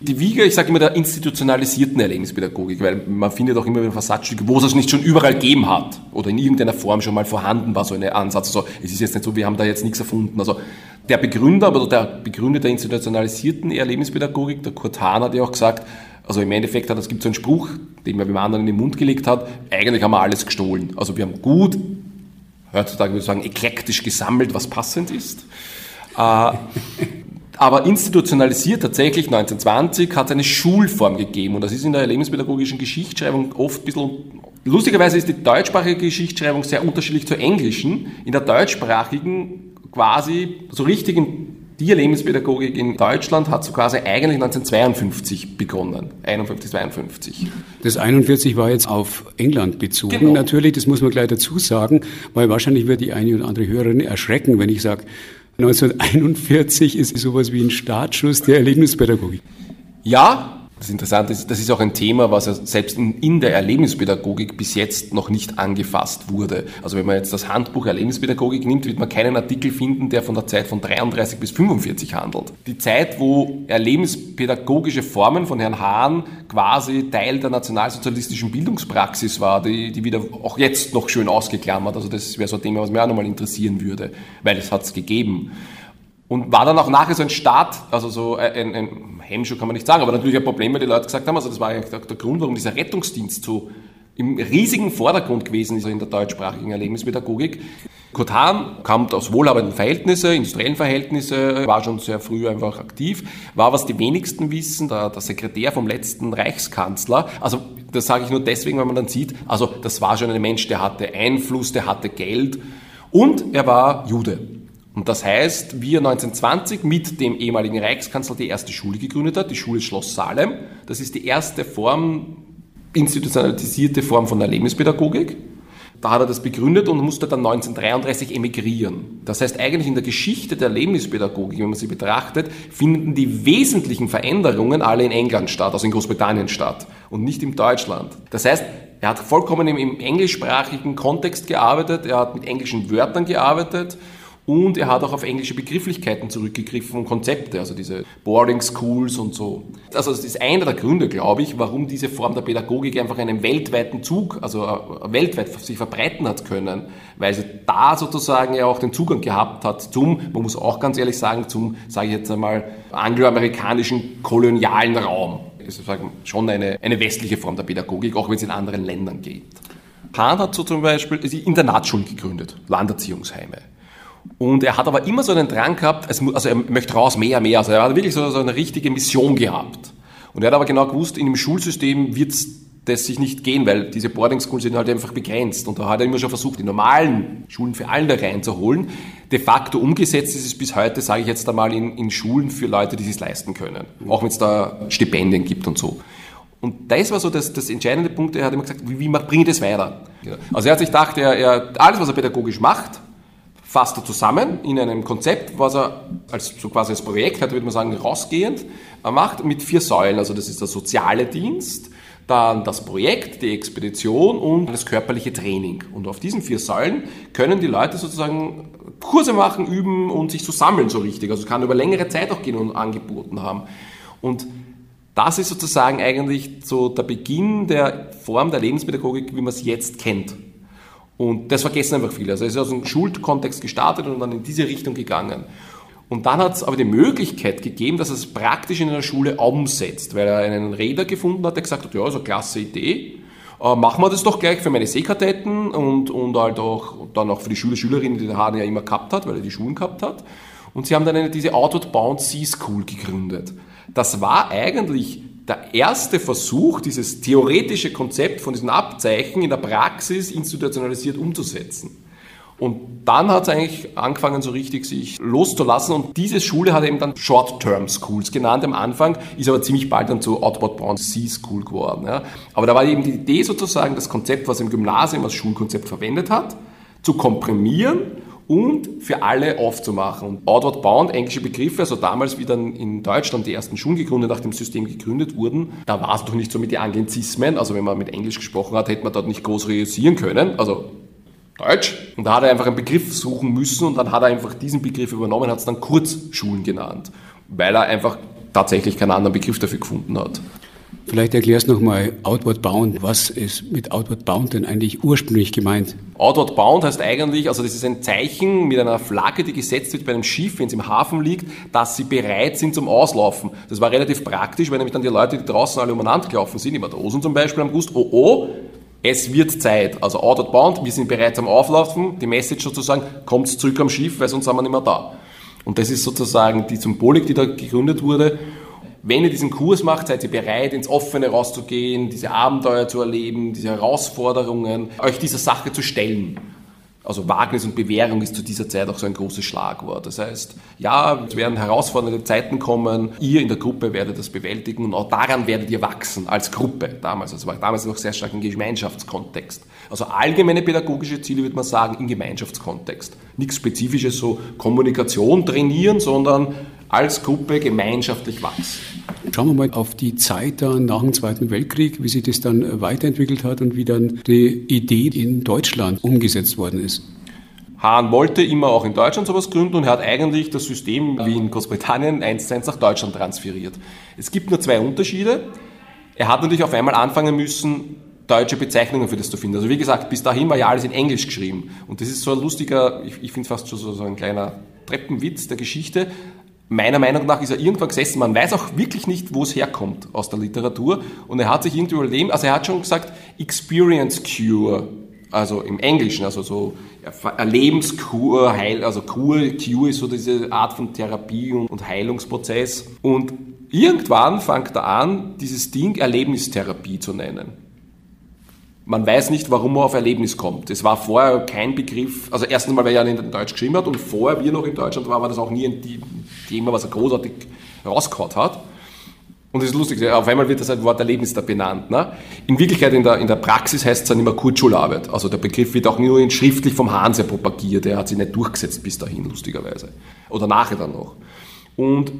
die Wiege, ich sage immer, der institutionalisierten Erlebnispädagogik, weil man findet auch immer wieder Versatzstücke, wo es es nicht schon überall gegeben hat oder in irgendeiner Form schon mal vorhanden war, so ein Ansatz. Also es ist jetzt nicht so, wir haben da jetzt nichts erfunden. Also der Begründer, aber der Begründer der institutionalisierten Erlebnispädagogik, der Kurt Hahn, hat ja auch gesagt, also im Endeffekt hat es gibt so einen Spruch, den man dem anderen in den Mund gelegt hat, eigentlich haben wir alles gestohlen. Also wir haben gut, heutzutage würde ich sagen, eklektisch gesammelt, was passend ist. Äh, aber institutionalisiert tatsächlich 1920 hat es eine Schulform gegeben und das ist in der lebenspädagogischen Geschichtsschreibung oft ein bisschen Lustigerweise ist die deutschsprachige Geschichtsschreibung sehr unterschiedlich zur englischen. In der deutschsprachigen quasi so richtig in die Lebenspädagogik in Deutschland hat so quasi eigentlich 1952 begonnen. 51, 52. Das 41 war jetzt auf England bezogen. Genau. Natürlich, das muss man gleich dazu sagen, weil wahrscheinlich wird die eine oder andere Hörerin erschrecken, wenn ich sage, 1941 ist sowas wie ein Startschuss der Erlebnispädagogik. Ja, das Interessante ist, das ist auch ein Thema, was ja selbst in, in, der Erlebnispädagogik bis jetzt noch nicht angefasst wurde. Also wenn man jetzt das Handbuch Erlebnispädagogik nimmt, wird man keinen Artikel finden, der von der Zeit von 33 bis 45 handelt. Die Zeit, wo erlebnispädagogische Formen von Herrn Hahn quasi Teil der nationalsozialistischen Bildungspraxis war, die, die wieder auch jetzt noch schön ausgeklammert. Also das wäre so ein Thema, was mich auch nochmal interessieren würde, weil es hat es gegeben. Und war dann auch nachher so ein Start, also so ein, ein Hemmschuh kann man nicht sagen, aber natürlich ein Problem, weil die Leute gesagt haben, also das war eigentlich der, der Grund, warum dieser Rettungsdienst so im riesigen Vordergrund gewesen ist in der deutschsprachigen Erlebnispädagogik. Kurt Hahn kam aus wohlhabenden Verhältnissen, industriellen Verhältnissen, war schon sehr früh einfach aktiv, war, was die wenigsten wissen, der, der Sekretär vom letzten Reichskanzler. Also das sage ich nur deswegen, weil man dann sieht, also das war schon ein Mensch, der hatte Einfluss, der hatte Geld und er war Jude. Und das heißt, wie er 1920 mit dem ehemaligen Reichskanzler die erste Schule gegründet hat, die Schule Schloss Salem. Das ist die erste Form, institutionalisierte Form von Erlebnispädagogik. Da hat er das begründet und musste dann 1933 emigrieren. Das heißt, eigentlich in der Geschichte der Erlebnispädagogik, wenn man sie betrachtet, finden die wesentlichen Veränderungen alle in England statt, also in Großbritannien statt und nicht in Deutschland. Das heißt, er hat vollkommen im, englischsprachigen Kontext gearbeitet, er hat mit englischen Wörtern gearbeitet und er hat auch auf englische Begrifflichkeiten zurückgegriffen und Konzepte, also diese Boarding Schools und so. Also das ist einer der Gründe, glaube ich, warum diese Form der Pädagogik einfach einen weltweiten Zug, also äh, weltweit sich verbreiten hat können, weil sie da sozusagen ja auch den Zugang gehabt hat zum, man muss auch ganz ehrlich sagen, zum, sage ich jetzt einmal, angloamerikanischen kolonialen Raum. Das ist schon eine, eine westliche Form der Pädagogik, auch wenn es in anderen Ländern geht. Hahn hat so zum Beispiel die Internatsschulen gegründet, Landerziehungsheime. Und er hat aber immer so einen Drang gehabt, also er möchte raus, mehr, mehr. Also er hat wirklich so, eine richtige Mission gehabt. Und er hat aber genau gewusst, in dem Schulsystem wird es das sich nicht gehen, weil diese Boarding Schools sind halt einfach begrenzt. Und da hat er immer schon versucht, die normalen Schulen für alle da reinzuholen. De facto umgesetzt ist es bis heute, sage ich jetzt einmal, in, in Schulen für Leute, die es leisten können. Auch wenn es da Stipendien gibt und so. Und das war so das, das entscheidende Punkt. Er hat immer gesagt, wie, wie bringe ich das weiter? Also er hat sich gedacht, er, er, alles, was er pädagogisch macht, fasst er zusammen in einem Konzept, was er als, so quasi als Projekt, heute würde man sagen, rausgehend macht, mit vier Säulen. Also das ist der soziale Dienst, dann das Projekt, die Expedition und das körperliche Training. Und auf diesen vier Säulen können die Leute sozusagen Kurse machen, üben und sich so sammeln so richtig. Also es kann über längere Zeit auch gehen und angeboten haben. Und das ist sozusagen eigentlich so der Beginn der Form der Lebenspädagogik, wie man es jetzt kennt. Und das vergessen einfach viele. Also es ist aus dem Schulkontext gestartet und dann in diese Richtung gegangen. Und dann hat es aber die Möglichkeit gegeben, dass er es praktisch in einer Schule umsetzt, weil er einen Räder gefunden hat, der gesagt hat, ja, so klasse Idee, äh, machen wir das doch gleich für meine Seekadetten und, und halt auch dann auch für die Schüler, Schülerinnen, die der Hahn ja immer gehabt hat, weil er die Schulen gehabt hat. Und sie haben dann eine, diese Outward Bound Sea School gegründet. Das war eigentlich der erste Versuch, dieses theoretische Konzept von diesen Abzeichen in der Praxis institutionalisiert umzusetzen. Und dann hat es eigentlich angefangen, so richtig sich loszulassen. Und diese Schule hat eben dann Short-Term Schools genannt am Anfang, ist aber ziemlich bald dann zu Outward Bound Sea School geworden. Ja. Aber da war eben die Idee sozusagen, das Konzept, was im Gymnasium als Schulkonzept verwendet hat, zu komprimieren und für alle aufzumachen. Und Outward Bound, englische Begriffe, also damals, wie dann in Deutschland die ersten Schulen gegründet, nach dem System gegründet wurden, da war es doch nicht so mit den Anglizismen, also wenn man mit Englisch gesprochen hat, hätte man dort nicht groß realisieren können, also Deutsch. Und da hat er einfach einen Begriff suchen müssen und dann hat er einfach diesen Begriff übernommen, hat es dann Kurzschulen genannt, weil er einfach tatsächlich keinen anderen Begriff dafür gefunden hat. Vielleicht erklärst du nochmal Outward Bound. Was ist mit Outward Bound denn eigentlich ursprünglich gemeint? Outward Bound heißt eigentlich, also das ist ein Zeichen mit einer Flagge, die gesetzt wird bei einem Schiff, wenn es im Hafen liegt, dass sie bereit sind zum Auslaufen. Das war relativ praktisch, weil nämlich dann die Leute, die draußen alle umeinander gelaufen sind, die Matrosen zum Beispiel, haben gewusst, oh oh, es wird Zeit. Also Outward Bound, wir sind bereit zum Auflaufen. Die Message sozusagen, kommt zurück am Schiff, weil sonst sind wir nicht mehr da. Und das ist sozusagen die Symbolik, die da gegründet wurde wenn ihr diesen Kurs macht, seid ihr bereit, ins Offene rauszugehen, diese Abenteuer zu erleben, diese Herausforderungen, euch dieser Sache zu stellen. Also Wagnis und Bewährung ist zu dieser Zeit auch so ein großes Schlagwort. Das heißt, ja, es werden herausfordernde Zeiten kommen, ihr in der Gruppe werdet das bewältigen und auch daran werdet ihr wachsen als Gruppe damals. Also war damals noch sehr stark im Gemeinschaftskontext. Also allgemeine pädagogische Ziele würde man sagen im Gemeinschaftskontext. Nichts Spezifisches so Kommunikation trainieren, sondern als Gruppe gemeinschaftlich wachsen. Schauen wir mal auf die Zeit dann nach dem Zweiten Weltkrieg, wie sich das dann weiterentwickelt hat und wie dann die Idee in Deutschland umgesetzt worden ist. Hahn wollte immer auch in Deutschland sowas gründen und er hat eigentlich das System wie in Großbritannien eins zu eins nach Deutschland transferiert. Es gibt nur zwei Unterschiede. Er hat natürlich auf einmal anfangen müssen, deutsche Bezeichnungen für das zu finden. Also wie gesagt, bis dahin war ja alles in Englisch geschrieben. Und das ist so ein lustiger, ich, ich finde fast schon so, so ein kleiner Treppenwitz der Geschichte meiner Meinung nach ist er irgendwann gesessen. Man weiß auch wirklich nicht, wo es herkommt aus der Literatur. Und er hat sich irgendwie überlebt, also er hat schon gesagt, Experience Cure, also im Englischen, also so Erlebenskur, Heil, also Kur, Cure ist so diese Art von Therapie und Heilungsprozess. Und irgendwann fängt er an, dieses Ding Erlebnistherapie zu nennen. Man weiß nicht, warum man auf Erlebnis kommt. Es war vorher kein Begriff, also erstens mal, weil er in Deutsch geschrieben hat und vorher wir noch in Deutschland waren, war das auch nie ein Thema, was er großartig rausgehauen hat. Und es ist lustig, auf einmal wird das ein Wort Erlebnis da benannt. Ne? In Wirklichkeit, in der, in der Praxis heißt es dann immer Kurzschularbeit. Also der Begriff wird auch nur in schriftlich vom Hanse propagiert, der hat sich nicht durchgesetzt bis dahin, lustigerweise. Oder nachher dann noch. Und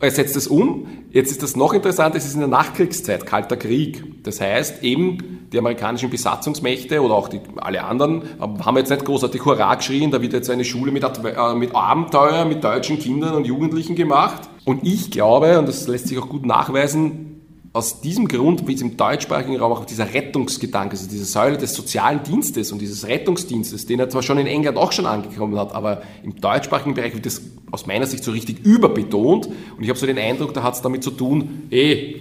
er setzt es um. Jetzt ist das noch interessant, es ist in der Nachkriegszeit, Kalter Krieg. Das heißt, eben die amerikanischen Besatzungsmächte oder auch die, alle anderen haben jetzt nicht großartig Hurra geschrien, da wird jetzt eine Schule mit, äh, mit Abenteuer, mit deutschen Kindern und Jugendlichen gemacht. Und ich glaube, und das lässt sich auch gut nachweisen, aus diesem Grund, wie es im deutschsprachigen Raum auch dieser Rettungsgedanke, also diese Säule des sozialen Dienstes und dieses Rettungsdienstes, den er zwar schon in England auch schon angekommen hat, aber im deutschsprachigen Bereich wird das aus meiner Sicht so richtig überbetont. Und ich habe so den Eindruck, da hat es damit zu tun, eh,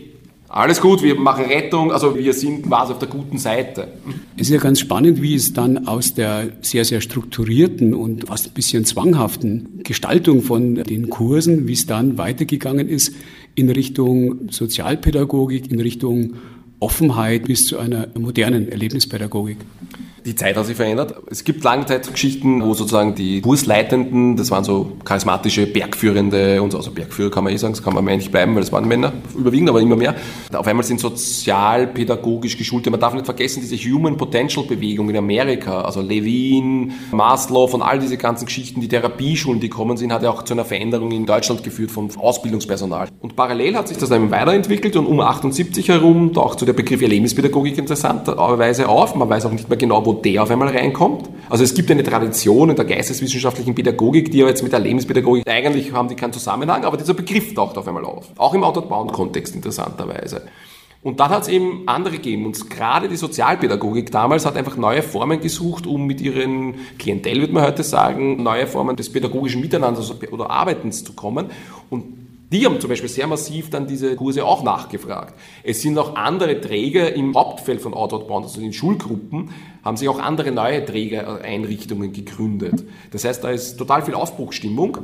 alles gut, wir machen Rettung, also wir sind quasi auf der guten Seite. Es ist ja ganz spannend, wie es dann aus der sehr, sehr strukturierten und fast ein bisschen zwanghaften Gestaltung von den Kursen, wie es dann weitergegangen ist in Richtung Sozialpädagogik, in Richtung Offenheit bis zu einer modernen Erlebnispädagogik? Die Zeit hat sich verändert. Es gibt Langzeitgeschichten, wo sozusagen die Kursleitenden, das waren so charismatische Bergführende und so, also Bergführer kann man eh sagen, das kann man männlich bleiben, weil es waren Männer, überwiegend, aber immer mehr. Auf einmal sind sozialpädagogisch geschulte, man darf nicht vergessen, diese Human Potential Bewegung in Amerika, also Levin, Maslow und all diese ganzen Geschichten, die Therapieschulen, die kommen sind, hat ja auch zu einer Veränderung in Deutschland geführt vom Ausbildungspersonal. Und parallel hat sich das dann weiterentwickelt und um 78 herum taucht so der Begriff Erlebnispädagogik interessanterweise auf. Man weiß auch nicht mehr genau, wo der auf einmal reinkommt. Also es gibt eine Tradition in der geisteswissenschaftlichen Pädagogik, die aber jetzt mit der Lebenspädagogik, eigentlich haben die keinen Zusammenhang, aber dieser Begriff taucht auf einmal auf. Auch im Outward-Bound-Kontext interessanterweise. Und dann hat es eben andere gegeben. Und gerade die Sozialpädagogik damals hat einfach neue Formen gesucht, um mit ihren Klientel, würde man heute sagen, neue Formen des pädagogischen Miteinanders oder Arbeitens zu kommen. Und die haben zum Beispiel sehr massiv dann diese Kurse auch nachgefragt. Es sind auch andere Träger im Hauptfeld von Outward Bound, also in Schulgruppen, haben sich auch andere neue Trägereinrichtungen gegründet. Das heißt, da ist total viel Aufbruchstimmung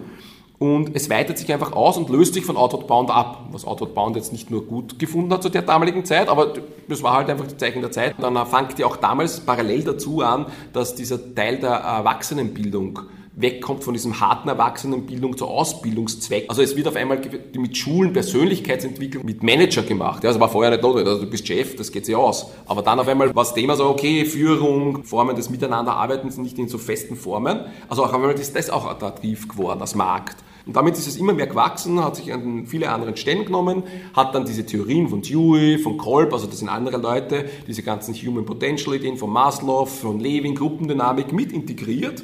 und es weitet sich einfach aus und löst sich von Outward Bound ab, was Outward Bound jetzt nicht nur gut gefunden hat zu der damaligen Zeit, aber das war halt einfach die Zeichen der Zeit. Dann fängt ja auch damals parallel dazu an, dass dieser Teil der Erwachsenenbildung wegkommt von diesem harten Erwachsenenbildung zur Ausbildungszweck. Also es wird auf einmal mit Schulen Persönlichkeitsentwicklung mit Manager gemacht. Ja, das war vorher nicht notwendig. Also du bist Chef, das geht sich aus. Aber dann auf einmal war das Thema so, okay, Führung, Formen des Miteinanderarbeitens nicht in so festen Formen. Also auf einmal ist das auch attraktiv geworden als Markt. Und damit ist es immer mehr gewachsen, hat sich an viele anderen Stellen genommen, hat dann diese Theorien von Dewey, von Kolb, also das sind andere Leute, diese ganzen Human Potential Ideen von Maslow, von Levin, Gruppendynamik mit integriert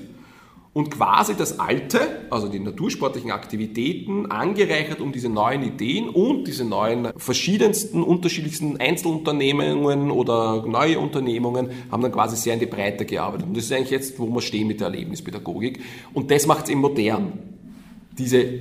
und quasi das Alte, also die natursportlichen Aktivitäten, angereichert um diese neuen Ideen und diese neuen verschiedensten, unterschiedlichsten Einzelunternehmungen oder neue Unternehmungen haben dann quasi sehr in die Breite gearbeitet. Und das ist eigentlich jetzt, wo wir stehen mit der Erlebnispädagogik. Und das macht es eben modern. Diese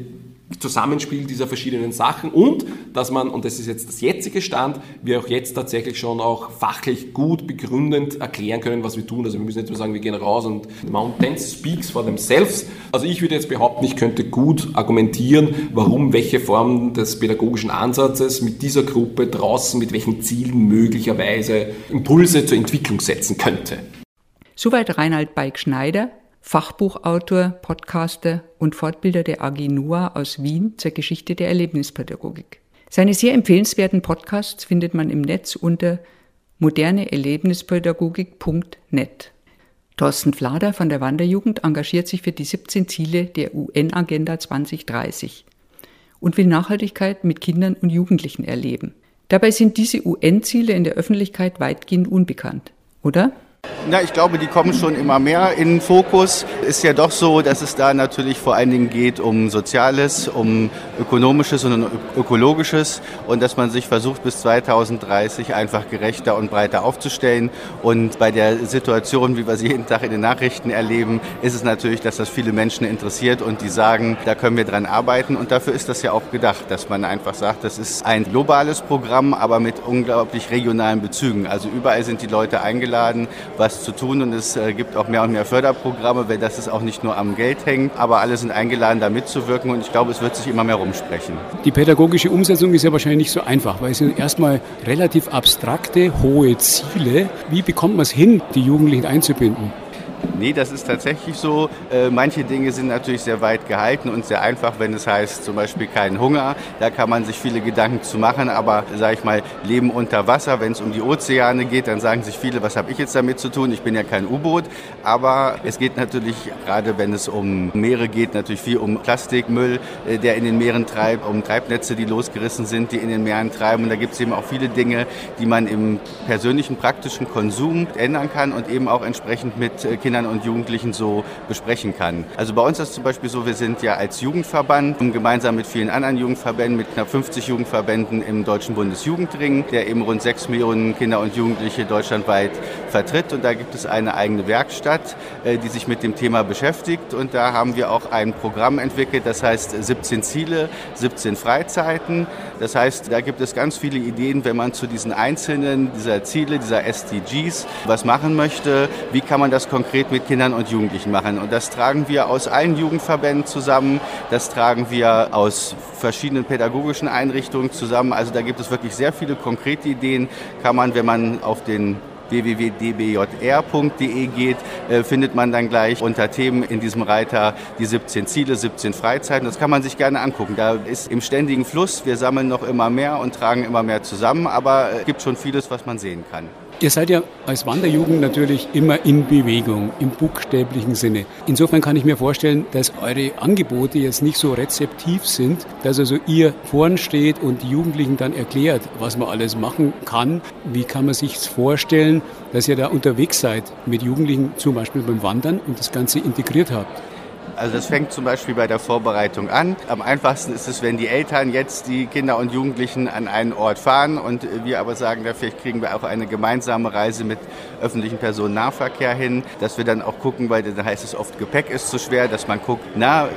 Zusammenspiel dieser verschiedenen Sachen und dass man, und das ist jetzt das jetzige Stand, wir auch jetzt tatsächlich schon auch fachlich gut begründend erklären können, was wir tun. Also wir müssen jetzt mal sagen, wir gehen raus und Mountains speaks for themselves. Also ich würde jetzt behaupten, ich könnte gut argumentieren, warum welche Form des pädagogischen Ansatzes mit dieser Gruppe draußen mit welchen Zielen möglicherweise Impulse zur Entwicklung setzen könnte. Soweit Reinhard Beik-Schneider, Fachbuchautor, Podcaster und Fortbilder der AG NUA aus Wien zur Geschichte der Erlebnispädagogik. Seine sehr empfehlenswerten Podcasts findet man im Netz unter moderneerlebnispädagogik.net. Thorsten Flader von der Wanderjugend engagiert sich für die 17 Ziele der UN-Agenda 2030 und will Nachhaltigkeit mit Kindern und Jugendlichen erleben. Dabei sind diese UN-Ziele in der Öffentlichkeit weitgehend unbekannt, oder? Na, ich glaube, die kommen schon immer mehr in den Fokus. Ist ja doch so, dass es da natürlich vor allen Dingen geht um Soziales, um Ökonomisches und Ökologisches und dass man sich versucht, bis 2030 einfach gerechter und breiter aufzustellen. Und bei der Situation, wie wir sie jeden Tag in den Nachrichten erleben, ist es natürlich, dass das viele Menschen interessiert und die sagen, da können wir dran arbeiten. Und dafür ist das ja auch gedacht, dass man einfach sagt, das ist ein globales Programm, aber mit unglaublich regionalen Bezügen. Also überall sind die Leute eingeladen was zu tun und es äh, gibt auch mehr und mehr Förderprogramme, weil das ist auch nicht nur am Geld hängt, aber alle sind eingeladen, da mitzuwirken und ich glaube, es wird sich immer mehr rumsprechen. Die pädagogische Umsetzung ist ja wahrscheinlich nicht so einfach, weil es sind erstmal relativ abstrakte, hohe Ziele. Wie bekommt man es hin, die Jugendlichen einzubinden? Nee, das ist tatsächlich so. Äh, manche Dinge sind natürlich sehr weit gehalten und sehr einfach, wenn es heißt zum Beispiel keinen Hunger. Da kann man sich viele Gedanken zu machen, aber sage ich mal, Leben unter Wasser, wenn es um die Ozeane geht, dann sagen sich viele, was habe ich jetzt damit zu tun? Ich bin ja kein U-Boot. Aber es geht natürlich, gerade wenn es um Meere geht, natürlich viel um Plastikmüll, äh, der in den Meeren treibt, um Treibnetze, die losgerissen sind, die in den Meeren treiben. Und da gibt es eben auch viele Dinge, die man im persönlichen, praktischen Konsum ändern kann und eben auch entsprechend mit äh, Kindern und Jugendlichen so besprechen kann. Also bei uns ist zum Beispiel so, wir sind ja als Jugendverband gemeinsam mit vielen anderen Jugendverbänden, mit knapp 50 Jugendverbänden im Deutschen Bundesjugendring, der eben rund 6 Millionen Kinder und Jugendliche deutschlandweit vertritt. Und da gibt es eine eigene Werkstatt, äh, die sich mit dem Thema beschäftigt. Und da haben wir auch ein Programm entwickelt, das heißt 17 Ziele, 17 Freizeiten. Das heißt, da gibt es ganz viele Ideen, wenn man zu diesen einzelnen dieser Ziele, dieser SDGs was machen möchte. Wie kann man das konkret mit mit Kindern und Jugendlichen machen. Und das tragen wir aus allen Jugendverbänden zusammen, das tragen wir aus verschiedenen pädagogischen Einrichtungen zusammen. Also da gibt es wirklich sehr viele konkrete Ideen, kann man, wenn man auf den www.dbjr.de geht, äh, findet man dann gleich unter Themen in diesem Reiter die 17 Ziele, 17 Freizeiten. Das kann man sich gerne angucken. Da ist im ständigen Fluss. Wir sammeln noch immer mehr und tragen immer mehr zusammen, aber es gibt schon vieles, was man sehen kann. Ihr seid ja als Wanderjugend natürlich immer in Bewegung, im buchstäblichen Sinne. Insofern kann ich mir vorstellen, dass eure Angebote jetzt nicht so rezeptiv sind, dass also ihr vorn steht und die Jugendlichen dann erklärt, was man alles machen kann. Wie kann man sich vorstellen, dass ihr da unterwegs seid mit Jugendlichen, zum Beispiel beim Wandern und das Ganze integriert habt? Also das fängt zum Beispiel bei der Vorbereitung an. Am einfachsten ist es, wenn die Eltern jetzt die Kinder und Jugendlichen an einen Ort fahren und wir aber sagen, da vielleicht kriegen wir auch eine gemeinsame Reise mit öffentlichem Personennahverkehr hin, dass wir dann auch gucken, weil dann heißt es oft, Gepäck ist zu schwer, dass man guckt, na,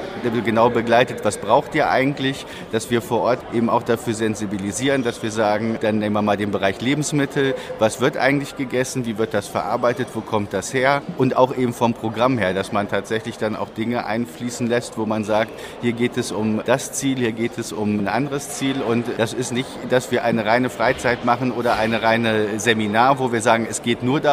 genau begleitet, was braucht ihr eigentlich, dass wir vor Ort eben auch dafür sensibilisieren, dass wir sagen, dann nehmen wir mal den Bereich Lebensmittel, was wird eigentlich gegessen, wie wird das verarbeitet, wo kommt das her? Und auch eben vom Programm her, dass man tatsächlich dann auch Dinge einfließen lässt, wo man sagt, hier geht es um das Ziel, hier geht es um ein anderes Ziel. Und das ist nicht, dass wir eine reine Freizeit machen oder eine reine Seminar, wo wir sagen, es geht nur darum,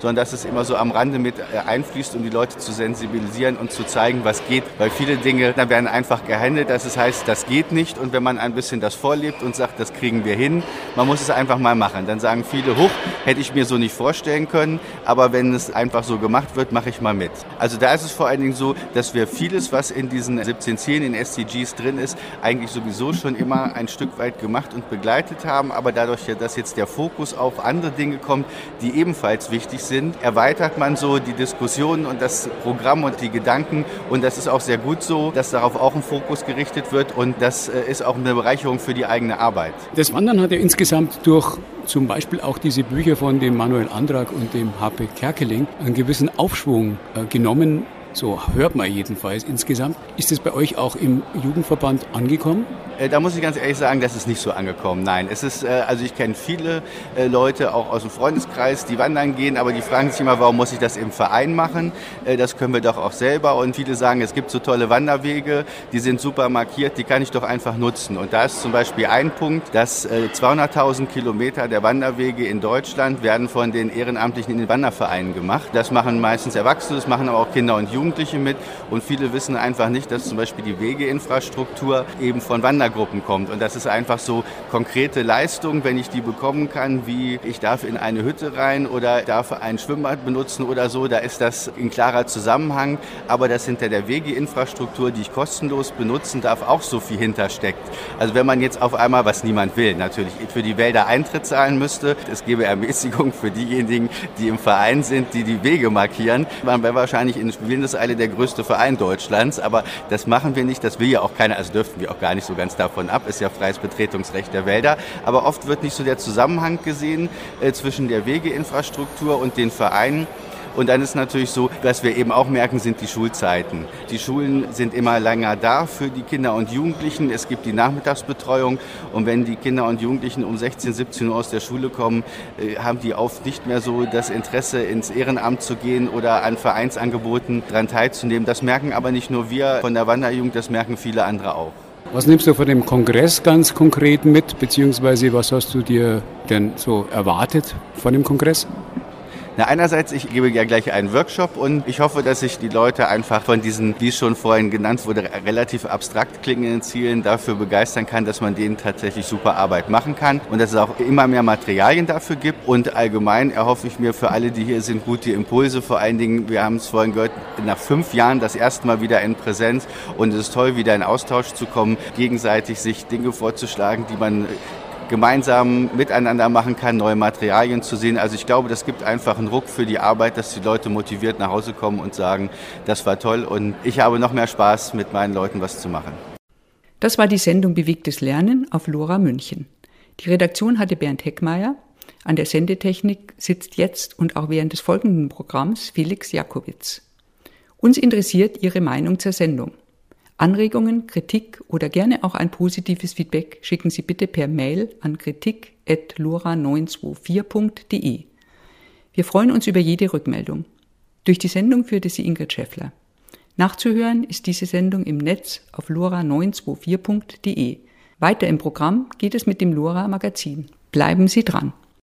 sondern dass es immer so am Rande mit äh, einfließt, um die Leute zu sensibilisieren und zu zeigen, was geht, weil viele Dinge da werden einfach gehandelt, dass es heißt, das geht nicht. Und wenn man ein bisschen das vorlebt und sagt, das kriegen wir hin, man muss es einfach mal machen, dann sagen viele, hoch, hätte ich mir so nicht vorstellen können, aber wenn es einfach so gemacht wird, mache ich mal mit. Also da ist es vor allen Dingen so, dass wir vieles, was in diesen 17 Zielen in SDGs drin ist, eigentlich sowieso schon immer ein Stück weit gemacht und begleitet haben. Aber dadurch, dass jetzt der Fokus auf andere Dinge kommt, die ebenfalls wichtig sind, erweitert man so die Diskussionen und das Programm und die Gedanken. Und das ist auch sehr gut so, dass darauf auch ein Fokus gerichtet wird. Und das äh, ist auch eine Bereicherung für die eigene Arbeit. Das Wandern hat ja insgesamt durch zum Beispiel auch diese Bücher von dem Manuel Andrag und dem H.P. Kerkeling einen gewissen Aufschwung äh, genommen. So hört man jedenfalls insgesamt. Ist es bei euch auch im Jugendverband angekommen? Äh, da muss ich ganz ehrlich sagen, das ist nicht so angekommen. Nein, es ist, äh, also ich kenne viele äh, Leute auch aus dem Freundeskreis, die wandern gehen, aber die fragen sich immer, warum muss ich das im Verein machen? Das können wir doch auch selber. Und viele sagen, es gibt so tolle Wanderwege, die sind super markiert, die kann ich doch einfach nutzen. Und da ist zum Beispiel ein Punkt, dass 200.000 Kilometer der Wanderwege in Deutschland werden von den Ehrenamtlichen in den Wandervereinen gemacht. Das machen meistens Erwachsene, das machen aber auch Kinder und Jugendliche mit. Und viele wissen einfach nicht, dass zum Beispiel die Wegeinfrastruktur eben von Wander Wandergruppen kommt. Und das ist einfach so konkrete Leistung, wenn ich die bekommen kann, wie ich darf in eine Hütte rein oder darf ein Schwimmbad benutzen oder so, da ist das in klarer Zusammenhang. Aber das hinter der Wegeinfrastruktur, die ich kostenlos benutzen darf, auch so viel hintersteckt. Also wenn man jetzt auf einmal, was niemand will, natürlich für die Wälder Eintritt zahlen müsste, es gäbe Ermäßigung für diejenigen, die im Verein sind, die die Wege markieren. Man wäre wahrscheinlich in Windeseile der größte Verein Deutschlands, aber das machen wir nicht, das will ja auch keiner, also dürften wir auch gar nicht so ganz davon ab, ist ja freies Betretungsrecht der Wälder. Aber oft wird nicht so der Zusammenhang gesehen äh, zwischen der Wegeinfrastruktur und den Vereinen. Und dann ist natürlich so, was wir eben auch merken, sind die Schulzeiten. Die Schulen sind immer länger da für die Kinder und Jugendlichen. Es gibt die Nachmittagsbetreuung. Und wenn die Kinder und Jugendlichen um 16, 17 Uhr aus der Schule kommen, äh, haben die oft nicht mehr so das Interesse, ins Ehrenamt zu gehen oder an Vereinsangeboten daran teilzunehmen. Das merken aber nicht nur wir von der Wanderjugend, das merken viele andere auch. Was nimmst du von dem Kongress ganz konkret mit, beziehungsweise was hast du dir denn so erwartet von dem Kongress? Na, einerseits, ich gebe ja gleich einen Workshop und ich hoffe, dass ich die Leute einfach von diesen, wie es schon vorhin genannt wurde, relativ abstrakt klingenden Zielen dafür begeistern kann, dass man denen tatsächlich super Arbeit machen kann und dass es auch immer mehr Materialien dafür gibt. Und allgemein erhoffe ich mir für alle, die hier sind, gute Impulse. Vor allen Dingen, wir haben es vorhin gehört, nach fünf Jahren das erste Mal wieder in Präsenz und es ist toll, wieder in Austausch zu kommen, gegenseitig sich Dinge vorzuschlagen, die man gemeinsam miteinander machen kann, neue Materialien zu sehen. Also ich glaube, das gibt einfach einen Ruck für die Arbeit, dass die Leute motiviert nach Hause kommen und sagen, das war toll und ich habe noch mehr Spaß, mit meinen Leuten was zu machen. Das war die Sendung Bewegtes Lernen auf Lora München. Die Redaktion hatte Bernd Heckmeier. An der Sendetechnik sitzt jetzt und auch während des folgenden Programms Felix Jakowitz. Uns interessiert Ihre Meinung zur Sendung. Anregungen, Kritik oder gerne auch ein positives Feedback schicken Sie bitte per Mail an kritik.lora924.de. Wir freuen uns über jede Rückmeldung. Durch die Sendung führte sie Ingrid Schäffler. Nachzuhören ist diese Sendung im Netz auf lora924.de. Weiter im Programm geht es mit dem Lora Magazin. Bleiben Sie dran.